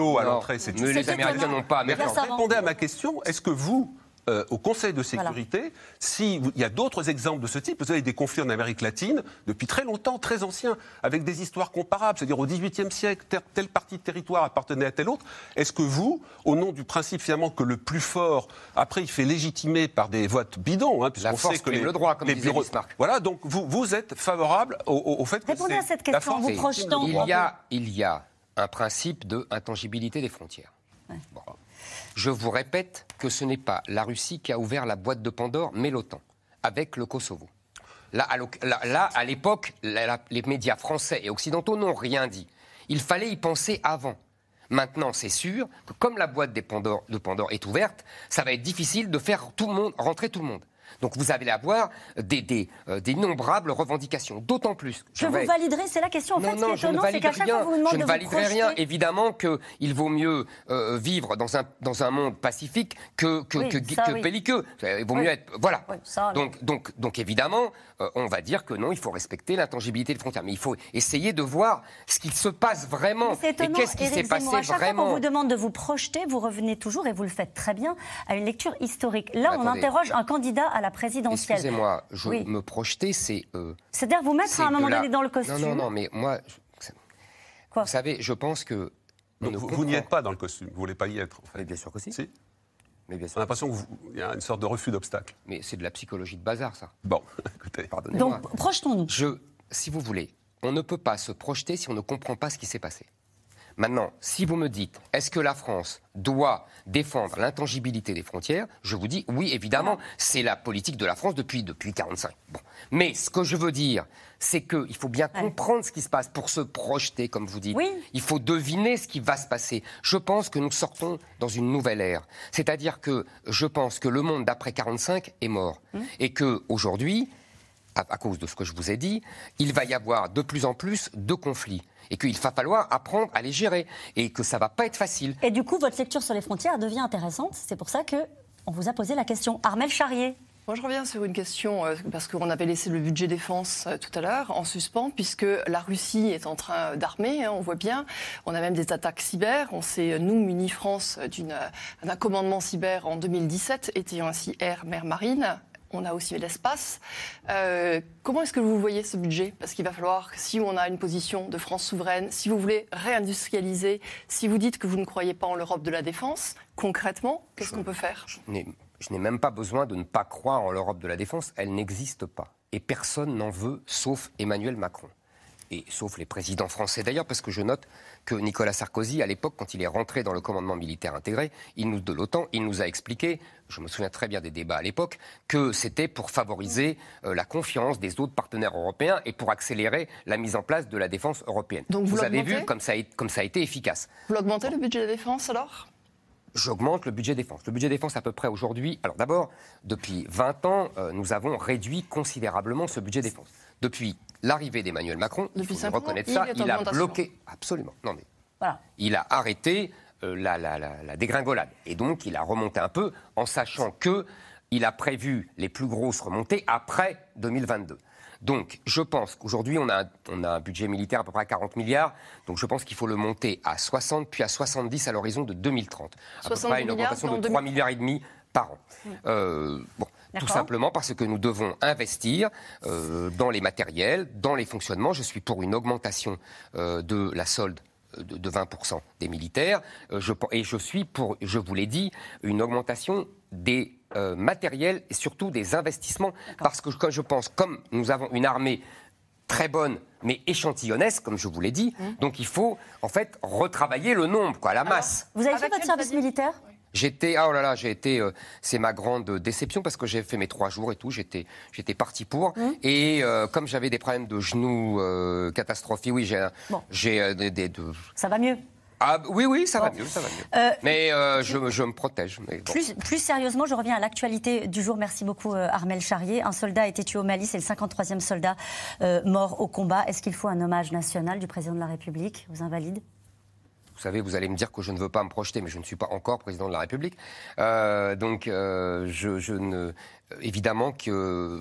mais les Américains n'ont pas. Mais répondez à ma question. Est-ce que vous, euh, au Conseil de sécurité, s'il y a d'autres exemples de ce type, vous avez des conflits en Amérique latine depuis très longtemps, très anciens, avec des histoires comparables, c'est-à-dire au XVIIIe siècle, telle partie de territoire appartenait à telle autre. Est-ce que vous, au nom du principe finalement que le plus fort, après, il fait légitimer par des votes bidons, hein, La force sait que les, le droit, comme les bureaux, Voilà, donc vous, vous êtes favorable au, fait que Répondez à cette question en vous projetant. Il y a, il y a un principe de intangibilité des frontières. Je vous répète que ce n'est pas la Russie qui a ouvert la boîte de Pandore, mais l'OTAN, avec le Kosovo. Là, à l'époque, les médias français et occidentaux n'ont rien dit. Il fallait y penser avant. Maintenant, c'est sûr que comme la boîte de Pandore est ouverte, ça va être difficile de faire tout rentrer tout le monde. Donc vous allez avoir des, des, euh, innombrables revendications, d'autant plus. Je, vous validerai, c'est la question en fait. Non, qui est étonnant, c'est qu'à chaque fois vous je ne validerai rien. Évidemment qu'il vaut mieux euh, vivre dans un, dans un monde pacifique que, que, que, belliqueux. Il vaut mieux être. Voilà. donc, donc, donc évidemment, euh, on va dire que non, il faut respecter l'intangibilité des frontières. Mais il faut essayer de voir ce qu'il se passe vraiment. Et qu'est-ce qui s'est passé à chaque vraiment. Fois qu'on vous demande de vous projeter, vous revenez toujours, et vous le faites très bien, à une lecture historique. Là, on interroge un candidat à la présidentielle. Excusez-moi, je me projeter, c'est. Euh, C'est-à-dire vous mettre à un moment donné dans le costume. Non, non, non, mais moi. Quoi Vous savez, je pense que. vous, n'y êtes pas dans le costume, vous ne voulez pas y être. En bien sûr que si. Si. Mais bien sûr. On a l'impression qu'il y a une sorte de refus d'obstacle. Mais c'est de la psychologie de bazar, ça. Bon, écoutez. Pardonnez-moi. Donc, projetons-nous. Je, si vous voulez, on ne peut pas se projeter si on ne comprend pas ce qui s'est passé. Maintenant, si vous me dites, est-ce que la France doit défendre l'intangibilité des frontières Je vous dis, oui, évidemment, c'est la politique de la France depuis depuis 45. Bon. Mais ce que je veux dire, c'est qu'il faut bien comprendre ce qui se passe pour se projeter, comme vous dites. Oui. Il faut deviner ce qui va se passer. Je pense que nous sortons dans une nouvelle ère. C'est-à-dire que je pense que le monde d'après 45 est mort. Hum. Et que aujourd'hui, à, cause de ce que je vous ai dit, il va y avoir de plus en plus de conflits et qu'il va falloir apprendre à les gérer et que ça va pas être facile. Et du coup, votre lecture sur les frontières devient intéressante. C'est pour ça que on vous a posé la question. Armel Charrier. Moi, je reviens sur une question, euh, parce qu'on avait laissé le budget défense euh, tout à l'heure en suspens, puisque la Russie est en train d'armer, hein, on voit bien. On a même des attaques cyber. On s'est, nous, munis France d'un commandement cyber en 2017, étant ainsi air, mer, marine on a aussi l'espace. Euh, comment est-ce que vous voyez ce budget? Parce qu'il va falloir, si on a une position de France souveraine, si vous voulez réindustrialiser, si vous dites que vous ne croyez pas en l'Europe de la défense, concrètement, qu'est-ce qu'on peut faire? Je n'ai même pas besoin de ne pas croire en l'Europe de la défense, elle n'existe pas. Et personne n'en veut, sauf Emmanuel Macron et sauf les présidents français d'ailleurs, parce que je note que Nicolas Sarkozy, à l'époque, quand il est rentré dans le commandement militaire intégré il nous, de l'OTAN, il nous a expliqué, je me souviens très bien des débats à l'époque, que c'était pour favoriser euh, la confiance des autres partenaires européens et pour accélérer la mise en place de la défense européenne. Donc vous, avez vu comme ça, a, comme ça a été efficace. Vous augmentez le budget de la défense alors? J'augmente le budget défense. Le budget défense, à peu près aujourd'hui. Alors d'abord, depuis 20 ans, euh, nous avons réduit considérablement ce budget défense. Depuis l'arrivée d'Emmanuel Macron, il faut reconnaître ça, il a bloqué. Absolument. Non, mais. Il a arrêté euh, la, dégringolade. Et donc, il a remonté un peu en sachant que il a prévu les plus grosses remontées après 2022. Donc, je pense qu'aujourd'hui, on a, on a un budget militaire à peu près à 40 milliards. Donc, je pense qu'il faut le monter à 60, puis à 70 à l'horizon de 2030. À peu près une augmentation de 3 milliards et demi par an. Euh, bon, tout simplement parce que nous devons investir euh, dans les matériels, dans les fonctionnements. Je suis pour une augmentation euh, de la solde euh, de, 20% des militaires. Je, et je suis pour, je vous l'ai dit, une augmentation des matériels et surtout des investissements. Parce que je pense, comme nous avons une armée très bonne, mais échantillonnesque, comme je vous l'ai dit, mmh. donc il faut en fait retravailler le nombre, quoi, la masse. vous avez fait votre service militaire? J'étais, ah oh là là, j'ai été, euh, c'est ma grande déception parce que j'ai fait mes trois jours et tout, j'étais, j'étais parti pour. Mmh. Et euh, comme j'avais des problèmes de genoux euh, catastrophiques, oui, j'ai, j'ai des, des Ça va mieux? Ah oui, oui, ça va mieux, ça va mieux. mais je, je, me protège. Mais plus, plus, sérieusement, je reviens à l'actualité du jour. Merci beaucoup, Armel Charrier. Un soldat a été tué au Mali, c'est le 53e soldat mort au combat. Est-ce qu'il faut un hommage national du président de la République? Aux Invalides vous savez, vous allez me dire que je ne veux pas me projeter, mais je ne suis pas encore président de la République. Euh, donc, euh, je, ne, évidemment que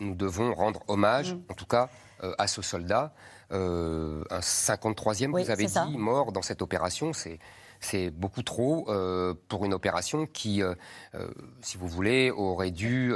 nous devons rendre hommage, mm. en tout cas, euh, à ce soldat. un 53e, vous avez dit, mort dans cette opération. C'est c'est beaucoup trop pour une opération qui, si vous voulez, aurait dû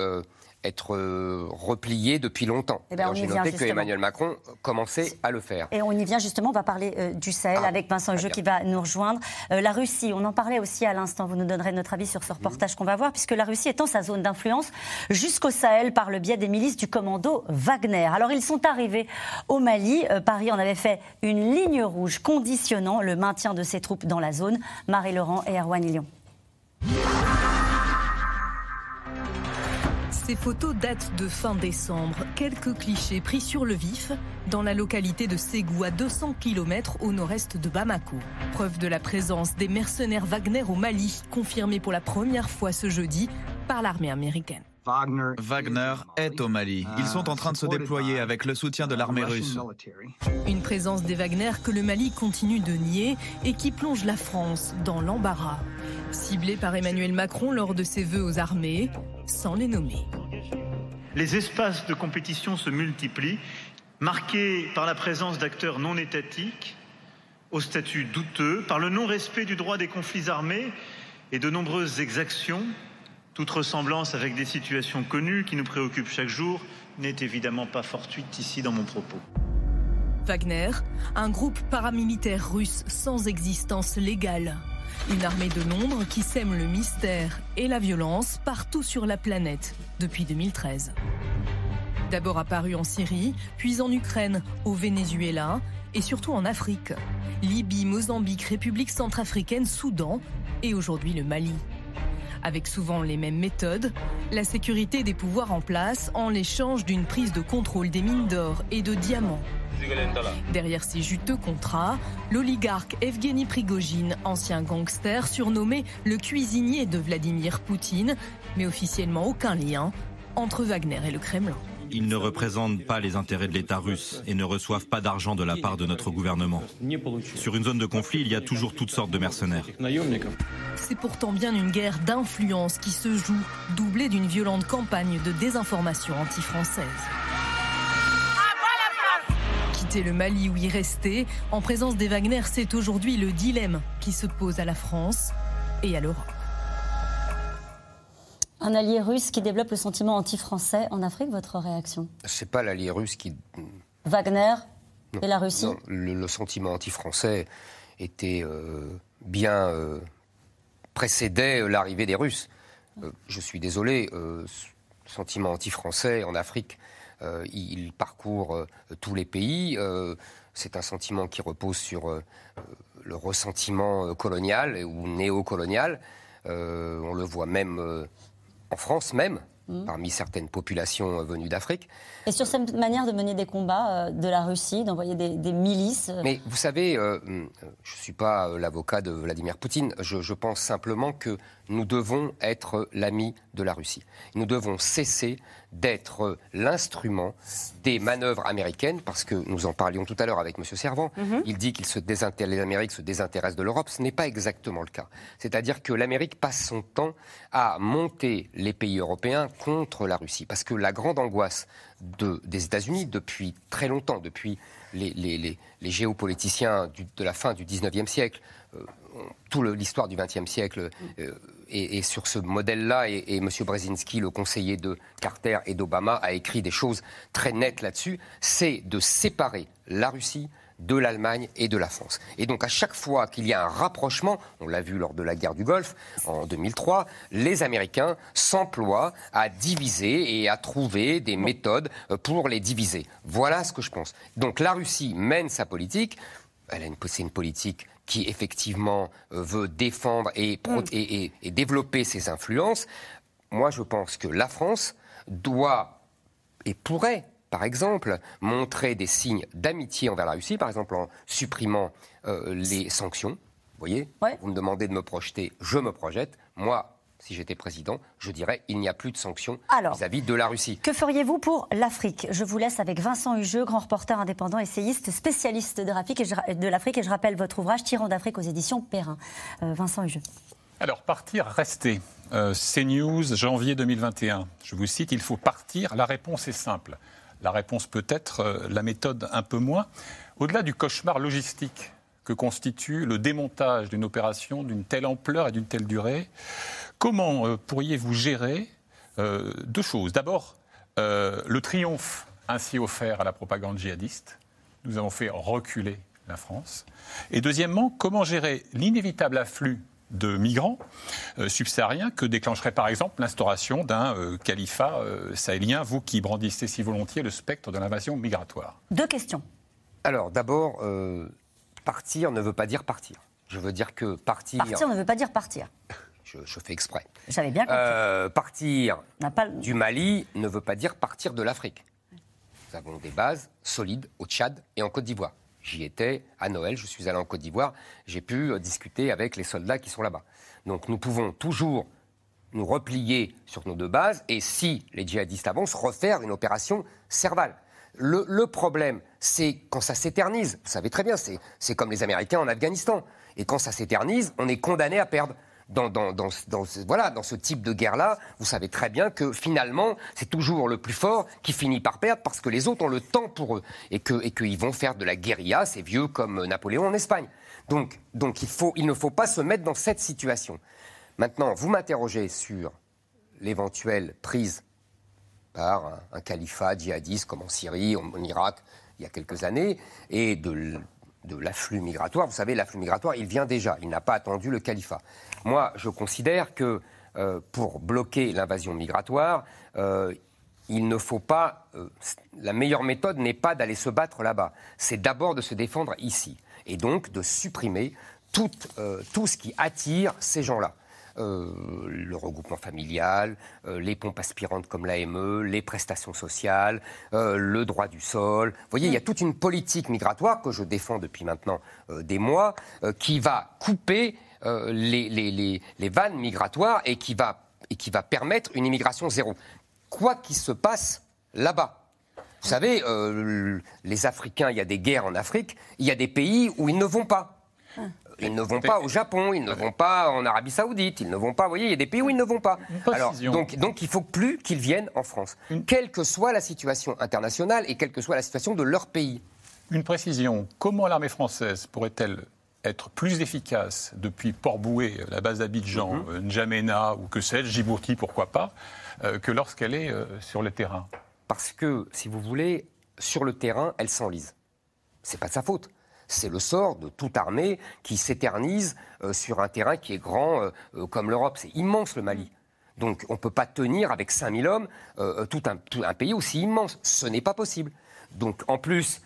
être euh, replié depuis longtemps. Eh ben, J'ai noté que Emmanuel Macron commençait à le faire. Et on y vient justement, on va parler euh, du Sahel ah, avec Vincent Jeu qui va nous rejoindre. Euh, la Russie, on en parlait aussi à l'instant, vous nous donnerez notre avis sur ce reportage qu'on va voir, puisque la Russie étend sa zone d'influence jusqu'au Sahel par le biais des milices du commando Wagner. Alors ils sont arrivés au Mali, Paris en avait fait une ligne rouge conditionnant le maintien de ses troupes dans la zone. Marie-Laurent et Erwan Lyon. Ces photos datent de fin décembre. Quelques clichés pris sur le vif dans la localité de Ségou, à 200 km au nord-est de Bamako. Preuve de la présence des mercenaires Wagner au Mali, confirmée pour la première fois ce jeudi par l'armée américaine. Wagner est au Mali. Ils sont en train de se déployer avec le soutien de l'armée russe. Une présence des Wagner que le Mali continue de nier et qui plonge la France dans l'embarras. Ciblé par Emmanuel Macron lors de ses vœux aux armées, sans les nommer. Les espaces de compétition se multiplient, marqués par la présence d'acteurs non étatiques, au statut douteux, par le non-respect du droit des conflits armés et de nombreuses exactions toute ressemblance avec des situations connues qui nous préoccupent chaque jour n'est évidemment pas fortuite ici dans mon propos. Wagner, un groupe paramilitaire russe sans existence légale. Une armée de l'ombre qui sème le mystère et la violence partout sur la planète depuis 2013. D'abord apparu en Syrie, puis en Ukraine, au Venezuela et surtout en Afrique. Libye, Mozambique, République centrafricaine, Soudan et aujourd'hui le Mali avec souvent les mêmes méthodes, la sécurité des pouvoirs en place en l'échange d'une prise de contrôle des mines d'or et de diamants. Derrière ces juteux contrats, l'oligarque Evgeny Prigogine, ancien gangster surnommé le cuisinier de Vladimir Poutine, mais officiellement aucun lien entre Wagner et le Kremlin. Ils ne représentent pas les intérêts de l'État russe et ne reçoivent pas d'argent de la part de notre gouvernement. Sur une zone de conflit, il y a toujours toutes sortes de mercenaires. C'est pourtant bien une guerre d'influence qui se joue, doublée d'une violente campagne de désinformation anti-française. Quitter le Mali ou y rester, en présence des Wagner, c'est aujourd'hui le dilemme qui se pose à la France et à l'Europe. Un allié russe qui développe le sentiment anti-français en Afrique, votre réaction? C'est pas l'allié russe qui. Wagner et la Russie? Le, sentiment anti-français était euh, bien. Euh, précédait l'arrivée des Russes. Euh, je suis désolé, sentiment anti-français en Afrique, il, parcourt tous les pays. c'est un sentiment qui repose sur le ressentiment colonial ou néocolonial. on le voit même en France même, mmh. parmi certaines populations venues d'Afrique. Et sur cette manière de mener des combats euh, de la Russie, d'envoyer des, milices euh, Mais vous savez, euh, je ne suis pas l'avocat de Vladimir Poutine, je, pense simplement que nous devons être l'ami de la Russie. Nous devons cesser d'être l'instrument des manœuvres américaines, parce que nous en parlions tout à l'heure avec M. Servant. Mhm. Il dit que les Amériques se désintéressent de l'Europe. Ce n'est pas exactement le cas. C'est-à-dire que l'Amérique passe son temps à monter les pays européens contre la Russie. Parce que la grande angoisse des États-Unis depuis très longtemps, depuis les, géopoliticiens de la fin du 19e siècle, euh, toute l'histoire du XXe siècle euh, et, sur ce modèle-là, et, et, M. Brzezinski, le conseiller de Carter et d'Obama, a écrit des choses très nettes là-dessus, c'est de séparer la Russie de l'Allemagne et de la France. Et donc à chaque fois qu'il y a un rapprochement, on l'a vu lors de la guerre du Golfe en 2003, les Américains s'emploient à diviser et à trouver des méthodes pour les diviser. Voilà ce que je pense. Donc la Russie mène sa politique. Elle a une, c'est une politique qui effectivement euh, veut défendre mm. et, et, développer ses influences, moi je pense que la France doit et pourrait par exemple, montrer des signes d'amitié envers la Russie, par exemple en supprimant euh, les sanctions. Vous voyez? Vous me demandez de me projeter, je me projette. Moi, si j'étais président, je dirais il n'y a plus de sanctions vis-à-vis de la Russie. Que feriez-vous pour l'Afrique? Je vous laisse avec Vincent Hugeux, grand reporter indépendant, essayiste, spécialiste de l'Afrique. Et, je rappelle votre ouvrage Tyran d'Afrique aux éditions Perrin. Euh, Vincent Hugeux. Alors, partir, rester. Euh, CNews, janvier 2021. Je vous cite, il faut partir. La réponse est simple. La réponse peut être, euh, la méthode un peu moins. Au-delà du cauchemar logistique que constitue le démontage d'une opération d'une telle ampleur et d'une telle durée, comment euh, pourriez-vous gérer euh, deux choses? D'abord, le triomphe ainsi offert à la propagande djihadiste. Nous avons fait reculer la France. Et deuxièmement, comment gérer l'inévitable afflux de migrants euh, subsahariens que déclencherait par exemple l'instauration d'un euh, califat euh, sahélien, vous qui brandissez si volontiers le spectre de l'invasion migratoire? Deux questions. Alors d'abord, partir ne veut pas dire partir. Je veux dire que partir... Partir ne veut pas dire partir. Je, fais exprès. J'avais bien compris. partir du Mali ne veut pas dire partir de l'Afrique. Nous avons des bases solides au Tchad et en Côte d'Ivoire. J'y étais à Noël, je suis allé en Côte d'Ivoire, j'ai pu euh, discuter avec les soldats qui sont là-bas. Donc nous pouvons toujours nous replier sur nos deux bases et si les djihadistes avancent, refaire une opération Serval. Le, problème, c'est quand ça s'éternise. Vous savez très bien, c'est comme les Américains en Afghanistan. Et quand ça s'éternise, on est condamné à perdre. Dans, ce type de guerre-là, vous savez très bien que finalement, c'est toujours le plus fort qui finit par perdre parce que les autres ont le temps pour eux et qu'ils et vont faire de la guérilla, c'est vieux comme Napoléon en Espagne. Donc, il, il ne faut pas se mettre dans cette situation. Maintenant, vous m'interrogez sur l'éventuelle prise par un, califat djihadiste comme en Syrie, en, en, Irak, il y a quelques années, et de, de l'afflux migratoire. Vous savez, l'afflux migratoire, il vient déjà, il n'a pas attendu le califat. Moi, je considère que euh, pour bloquer l'invasion migratoire, euh, il ne faut pas. Euh, la meilleure méthode n'est pas d'aller se battre là-bas, c'est d'abord de se défendre ici. Et donc de supprimer tout, tout ce qui attire ces gens-là. Euh, le regroupement familial, euh, les pompes aspirantes comme l'AME, les prestations sociales, euh, le droit du sol. Vous voyez, il y a toute une politique migratoire que je défends depuis maintenant des mois qui va couper les, les, les, vannes migratoires et qui, va, et qui va permettre une immigration zéro. Quoi qu'il se passe là-bas. Vous savez, les Africains, il y a des guerres en Afrique, il y a des pays où ils ne vont pas. Ils ne vont pas au Japon, ils ne vont pas en Arabie Saoudite, ils ne vont pas. Vous voyez, il y a des pays où ils ne vont pas. Alors, donc, donc il faut plus qu'ils viennent en France, quelle que soit la situation internationale et quelle que soit la situation de leur pays. Une précision comment l'armée française pourrait-elle être plus efficace depuis Port-Boué, la base d'Abidjan, mm N'Djamena ou que sais-je, Djibouti, pourquoi pas, euh, que lorsqu'elle est euh, sur le terrain? Parce que, si vous voulez, sur le terrain, elle s'enlise. C'est pas de sa faute c'est le sort de toute armée qui s'éternise euh, sur un terrain qui est grand euh, euh, comme l'Europe. C'est immense le Mali. Donc on ne peut pas tenir avec 5000 hommes tout, un, tout, un, pays aussi immense. Ce n'est pas possible. Donc en plus,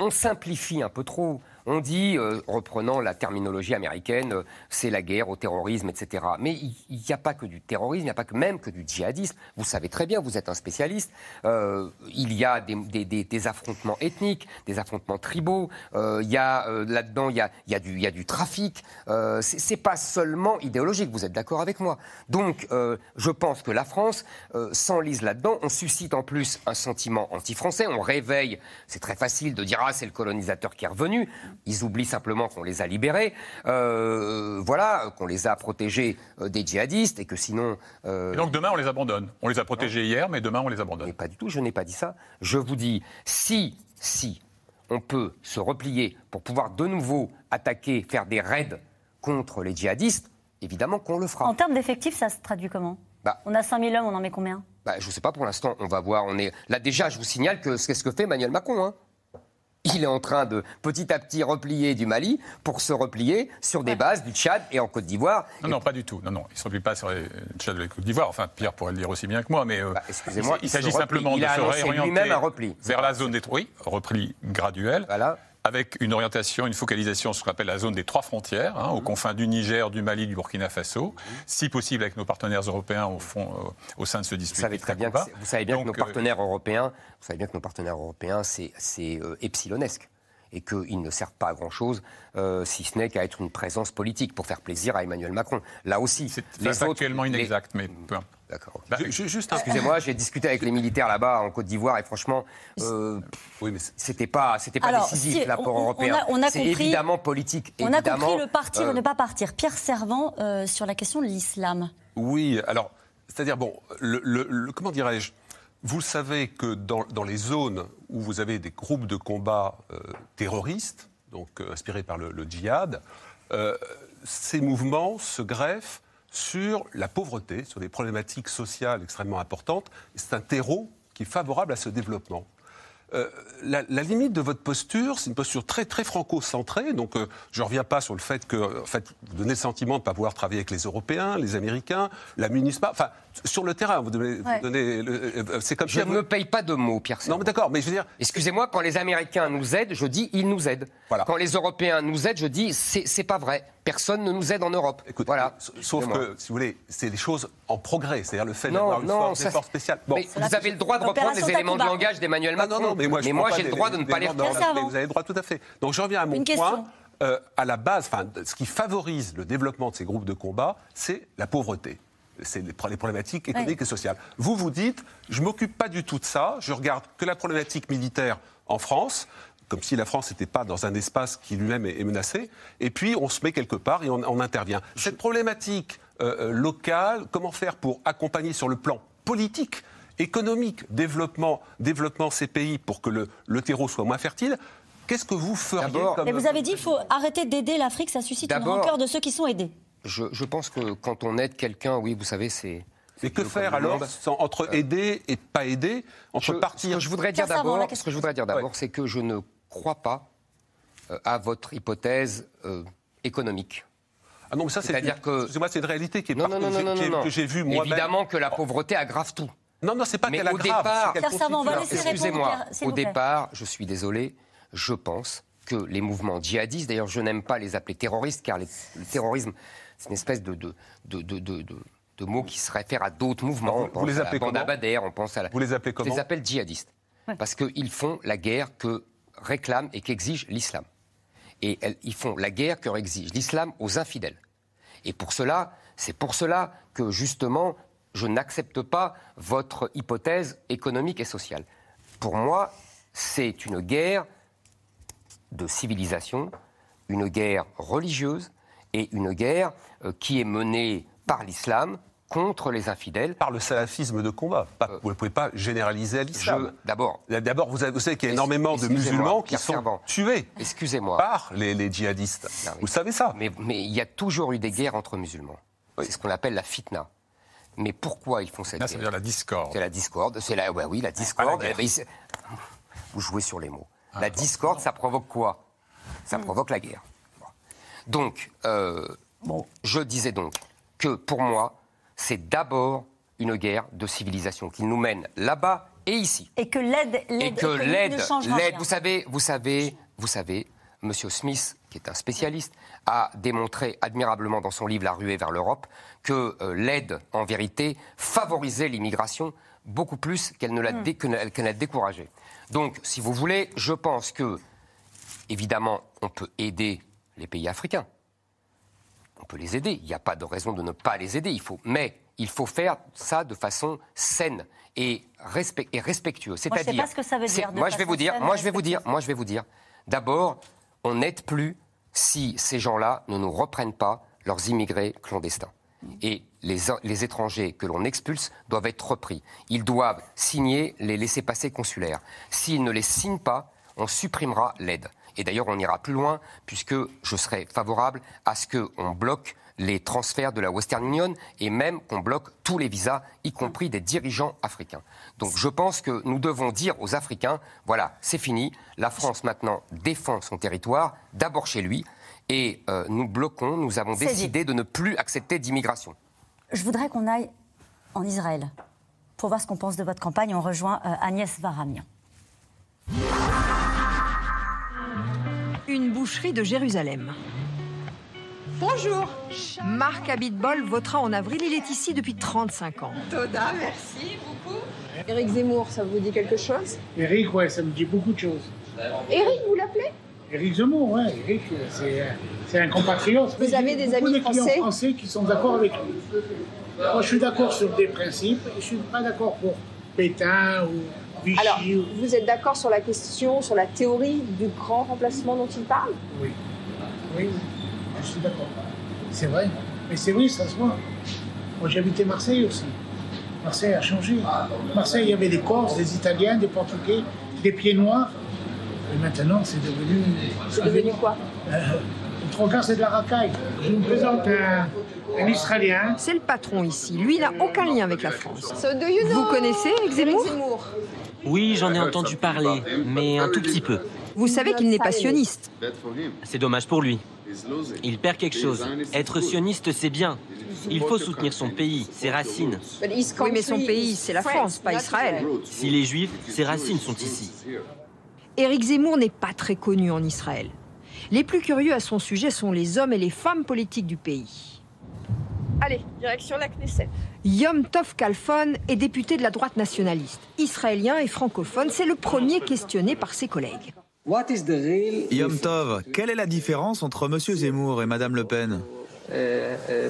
on simplifie un peu trop. On dit, euh, reprenant la terminologie américaine, euh, c'est la guerre au terrorisme, etc. Mais il n'y a pas que du terrorisme, il n'y a pas que même que du djihadisme. Vous savez très bien, vous êtes un spécialiste. Euh, il y a des, affrontements ethniques, des affrontements tribaux. il y a là-dedans, il y a, du trafic. c'est pas seulement idéologique. Vous êtes d'accord avec moi Donc, je pense que la France s'enlise là-dedans. On suscite en plus un sentiment anti-français. On réveille. C'est très facile de dire ah c'est le colonisateur qui est revenu. Ils oublient simplement qu'on les a libérés, euh, voilà, qu'on les a protégés euh, des djihadistes et que sinon. Euh, et donc demain on les abandonne. On les a protégés hier, mais demain on les abandonne. Mais pas du tout. Je n'ai pas dit ça. Je vous dis si, si on peut se replier pour pouvoir de nouveau attaquer, faire des raids contre les djihadistes, évidemment qu'on le fera. En termes d'effectifs, ça se traduit comment? Bah, On a 5000 hommes, on en met combien? Bah, Je ne sais pas pour l'instant, on va voir. On est... Là déjà, je vous signale que c'est ce que fait Emmanuel Macron. Hein il est en train de petit à petit replier du Mali pour se replier sur des bases du Tchad et en Côte d'Ivoire. Non, non, pas du tout. Non, non, il ne se replie pas sur le Tchad et la Côte d'Ivoire. Enfin, Pierre pourrait le dire aussi bien que moi, mais euh, bah, excusez-moi, il, s'agit simplement de se réorienter vers la zone oui, repli graduel. Voilà avec une orientation, une focalisation sur ce qu'on appelle la zone des trois frontières, hein, aux mhm. confins du Niger, du Mali, du Burkina Faso, mhm. si possible avec nos partenaires européens au, fond, euh, au sein de ce dispositif. Vous savez très bien, que, vous savez bien que nos euh, partenaires européens, vous savez bien que nos partenaires européens, c'est euh, epsilonesque et qu'ils ne servent pas à grand-chose, si ce n'est qu'à être une présence politique pour faire plaisir à Emmanuel Macron. Là aussi, c'est actuellement inexact, mais peu D'accord. Bah, juste, excusez-moi, j'ai discuté avec les militaires là-bas en Côte d'Ivoire et franchement, euh, oui, mais c'était pas, c'était pas décisif l'apport européen. C'est évidemment politique. On a compris le partir ou ne pas partir. Pierre Servant euh, sur la question de l'islam. Oui, alors, c'est-à-dire bon, le, comment dirais-je Vous savez que dans, les zones où vous avez des groupes de combat euh, terroristes, donc inspirés par le, le djihad, ces mouvements se greffent sur la pauvreté, sur des problématiques sociales extrêmement importantes. C'est un terreau qui est favorable à ce développement. Euh, la, limite de votre posture, c'est une posture très très franco-centrée. Donc, euh, je ne reviens pas sur le fait que, en fait, vous donnez le sentiment de ne pas pouvoir travailler avec les Européens, les Américains, la. Enfin, sur le terrain, vous donnez. Euh, c'est comme je ne me paye pas de mots, Pierre. Non, mais d'accord, mais je veux dire. Excusez-moi, quand les Américains nous aident, je dis ils nous aident. Voilà. Quand les Européens nous aident, je dis c'est pas vrai. Personne ne nous aide en Europe. Écoute, voilà. Sauf que, si vous voulez, c'est des choses en progrès. C'est-à-dire le fait d'avoir une force, ça... spéciale. Bon. vous avez le droit de reprendre les éléments de langage d'Emmanuel Macron. Non, non, mais moi, j'ai le droit de ne pas les reprendre. Vous avez le droit, tout à fait. Donc je reviens à mon point. Euh, à la base, ce qui favorise le développement de ces groupes de combat, c'est la pauvreté. C'est les problématiques économiques et sociales. Vous vous dites, je m'occupe pas du tout de ça, je regarde que la problématique militaire en France, comme si la France n'était pas dans un espace qui lui-même est menacé, et puis on se met quelque part et on, intervient. Cette problématique euh, euh, locale, comment faire pour accompagner sur le plan politique économique, développement, développement ces pays pour que le, le terreau soit moins fertile, Qu'est-ce que vous feriez comme... vous avez dit qu'il faut arrêter d'aider l'Afrique, ça suscite une rancœur de ceux qui sont aidés. Je, pense que quand on aide quelqu'un, oui, vous savez, c'est... Mais que faire alors entre aider et pas aider, entre partir Ce que je voudrais dire d'abord, ce que je voudrais dire d'abord, c'est que je ne crois pas euh, à votre hypothèse euh, économique. Ah non, mais ça, c'est dire que. moi c'est une réalité qui est non, non, non, non, que j'ai vue moi Évidemment que la pauvreté aggrave tout. Non, non, c'est pas qu'elle aggrave. Départ, excusez-moi, au départ, je suis désolé, je pense que les mouvements djihadistes, d'ailleurs je n'aime pas les appeler terroristes, car le terrorisme, c'est une espèce de, de, de, de, mot qui se réfère à d'autres mouvements. On vous les appelez comment on pense à la... Vous les appelez comment Je les appelle djihadistes. Parce qu'ils font la guerre que réclame et qu'exige l'islam. Et ils font la guerre que exige l'islam aux infidèles. Et pour cela, c'est pour cela que justement, je n'accepte pas votre hypothèse économique et sociale. Pour moi, c'est une guerre de civilisation, une guerre religieuse et une guerre euh, qui est menée par l'islam contre les infidèles. Par le salafisme de combat. Euh, vous ne pouvez pas généraliser à l'islam. D'abord. D'abord, vous, savez qu'il y a énormément de musulmans qui sont tués Excusez-moi. par les, djihadistes. Vous savez ça. Mais, il y a toujours eu des guerres entre musulmans. C'est ce qu'on appelle la fitna. Mais pourquoi ils font cette guerre C'est la discorde. C'est la discorde. C'est la, oui, la discorde. vous jouez sur les mots. Ah, la discorde, ça provoque quoi? Ça provoque la guerre. Donc, euh, je disais donc que pour moi, c'est d'abord une guerre de civilisation qui nous mène là-bas et ici. Et que l'aide, et que l'aide, l'aide, vous savez, vous savez, vous savez, Monsieur Smith, qui est un spécialiste, a démontré admirablement dans son livre La ruée vers l'Europe que euh, l'aide, en vérité, favorisait l'immigration beaucoup plus qu'elle ne l'a hmm. découragée. Donc, si vous voulez, je pense que, évidemment, on peut aider les pays africains. On peut les aider. Il n'y a pas de raison de ne pas les aider. Il faut, mais il faut faire ça de façon saine et, respectueuse. C'est-à-dire, moi, pas ce que ça veut dire. moi, je vais vous dire. Moi, je vais vous dire. Moi, je vais vous dire. D'abord, on n'aide plus si ces gens-là ne nous reprennent pas leurs immigrés clandestins. Et les, étrangers que l'on expulse doivent être repris. Ils doivent signer les laissés-passer consulaires. S'ils ne les signent pas, on supprimera l'aide. Et d'ailleurs, on ira plus loin, puisque je serai favorable à ce qu'on bloque les transferts de la Western Union et même qu'on bloque tous les visas, y compris des dirigeants africains. Donc je pense que nous devons dire aux Africains, voilà, c'est fini, la France maintenant défend son territoire, d'abord chez lui, et euh, nous bloquons, nous avons décidé de ne plus accepter d'immigration. Je voudrais qu'on aille en Israël pour voir ce qu'on pense de votre campagne. On rejoint euh, Agnès Varamian. Une boucherie de Jérusalem. Bonjour. Marc Abitbol votera en avril. Il est ici depuis 35 ans. Toda, merci beaucoup. Éric Zemmour, ça vous dit quelque chose? Éric, ouais, ça me dit beaucoup de choses. Éric, vous l'appelez? Éric Zemmour, oui. Éric, c'est un compatriote. Vous avez des amis français? français qui sont d'accord avec lui. Moi, je suis d'accord sur des principes et je ne suis pas d'accord pour Pétain ou. Alors, vous êtes d'accord sur la question, sur la théorie du grand remplacement dont il parle? Oui. Oui, je suis d'accord. C'est vrai. Mais c'est vrai, ça se voit. Moi, j'habitais Marseille aussi. Marseille a changé. Marseille, il y avait des Corses, des Italiens, des Portugais, des pieds noirs. Et maintenant, c'est devenu. C'est devenu quoi? Euh, Le trois c'est de la racaille. Je vous présente un, Israélien. C'est le patron ici. Lui n'a aucun lien avec la France. Vous connaissez Eric Zemmour? Oui, j'en ai entendu parler, mais un tout petit peu. Vous savez qu'il n'est pas sioniste. C'est dommage pour lui. Il perd quelque chose. Être sioniste, c'est bien. Il faut soutenir son pays, ses racines. Oui, mais son pays, c'est la France, pas Israël. S'il est juif, ses racines sont ici. Éric Zemmour n'est pas très connu en Israël. Les plus curieux à son sujet sont les hommes et les femmes politiques du pays. Allez, direction la Knesset. Yom Tov Kalfon est député de la droite nationaliste. Israélien et francophone, c'est le premier questionné par ses collègues. Yom Tov, quelle est la différence entre M. Zemmour et Mme Le Pen?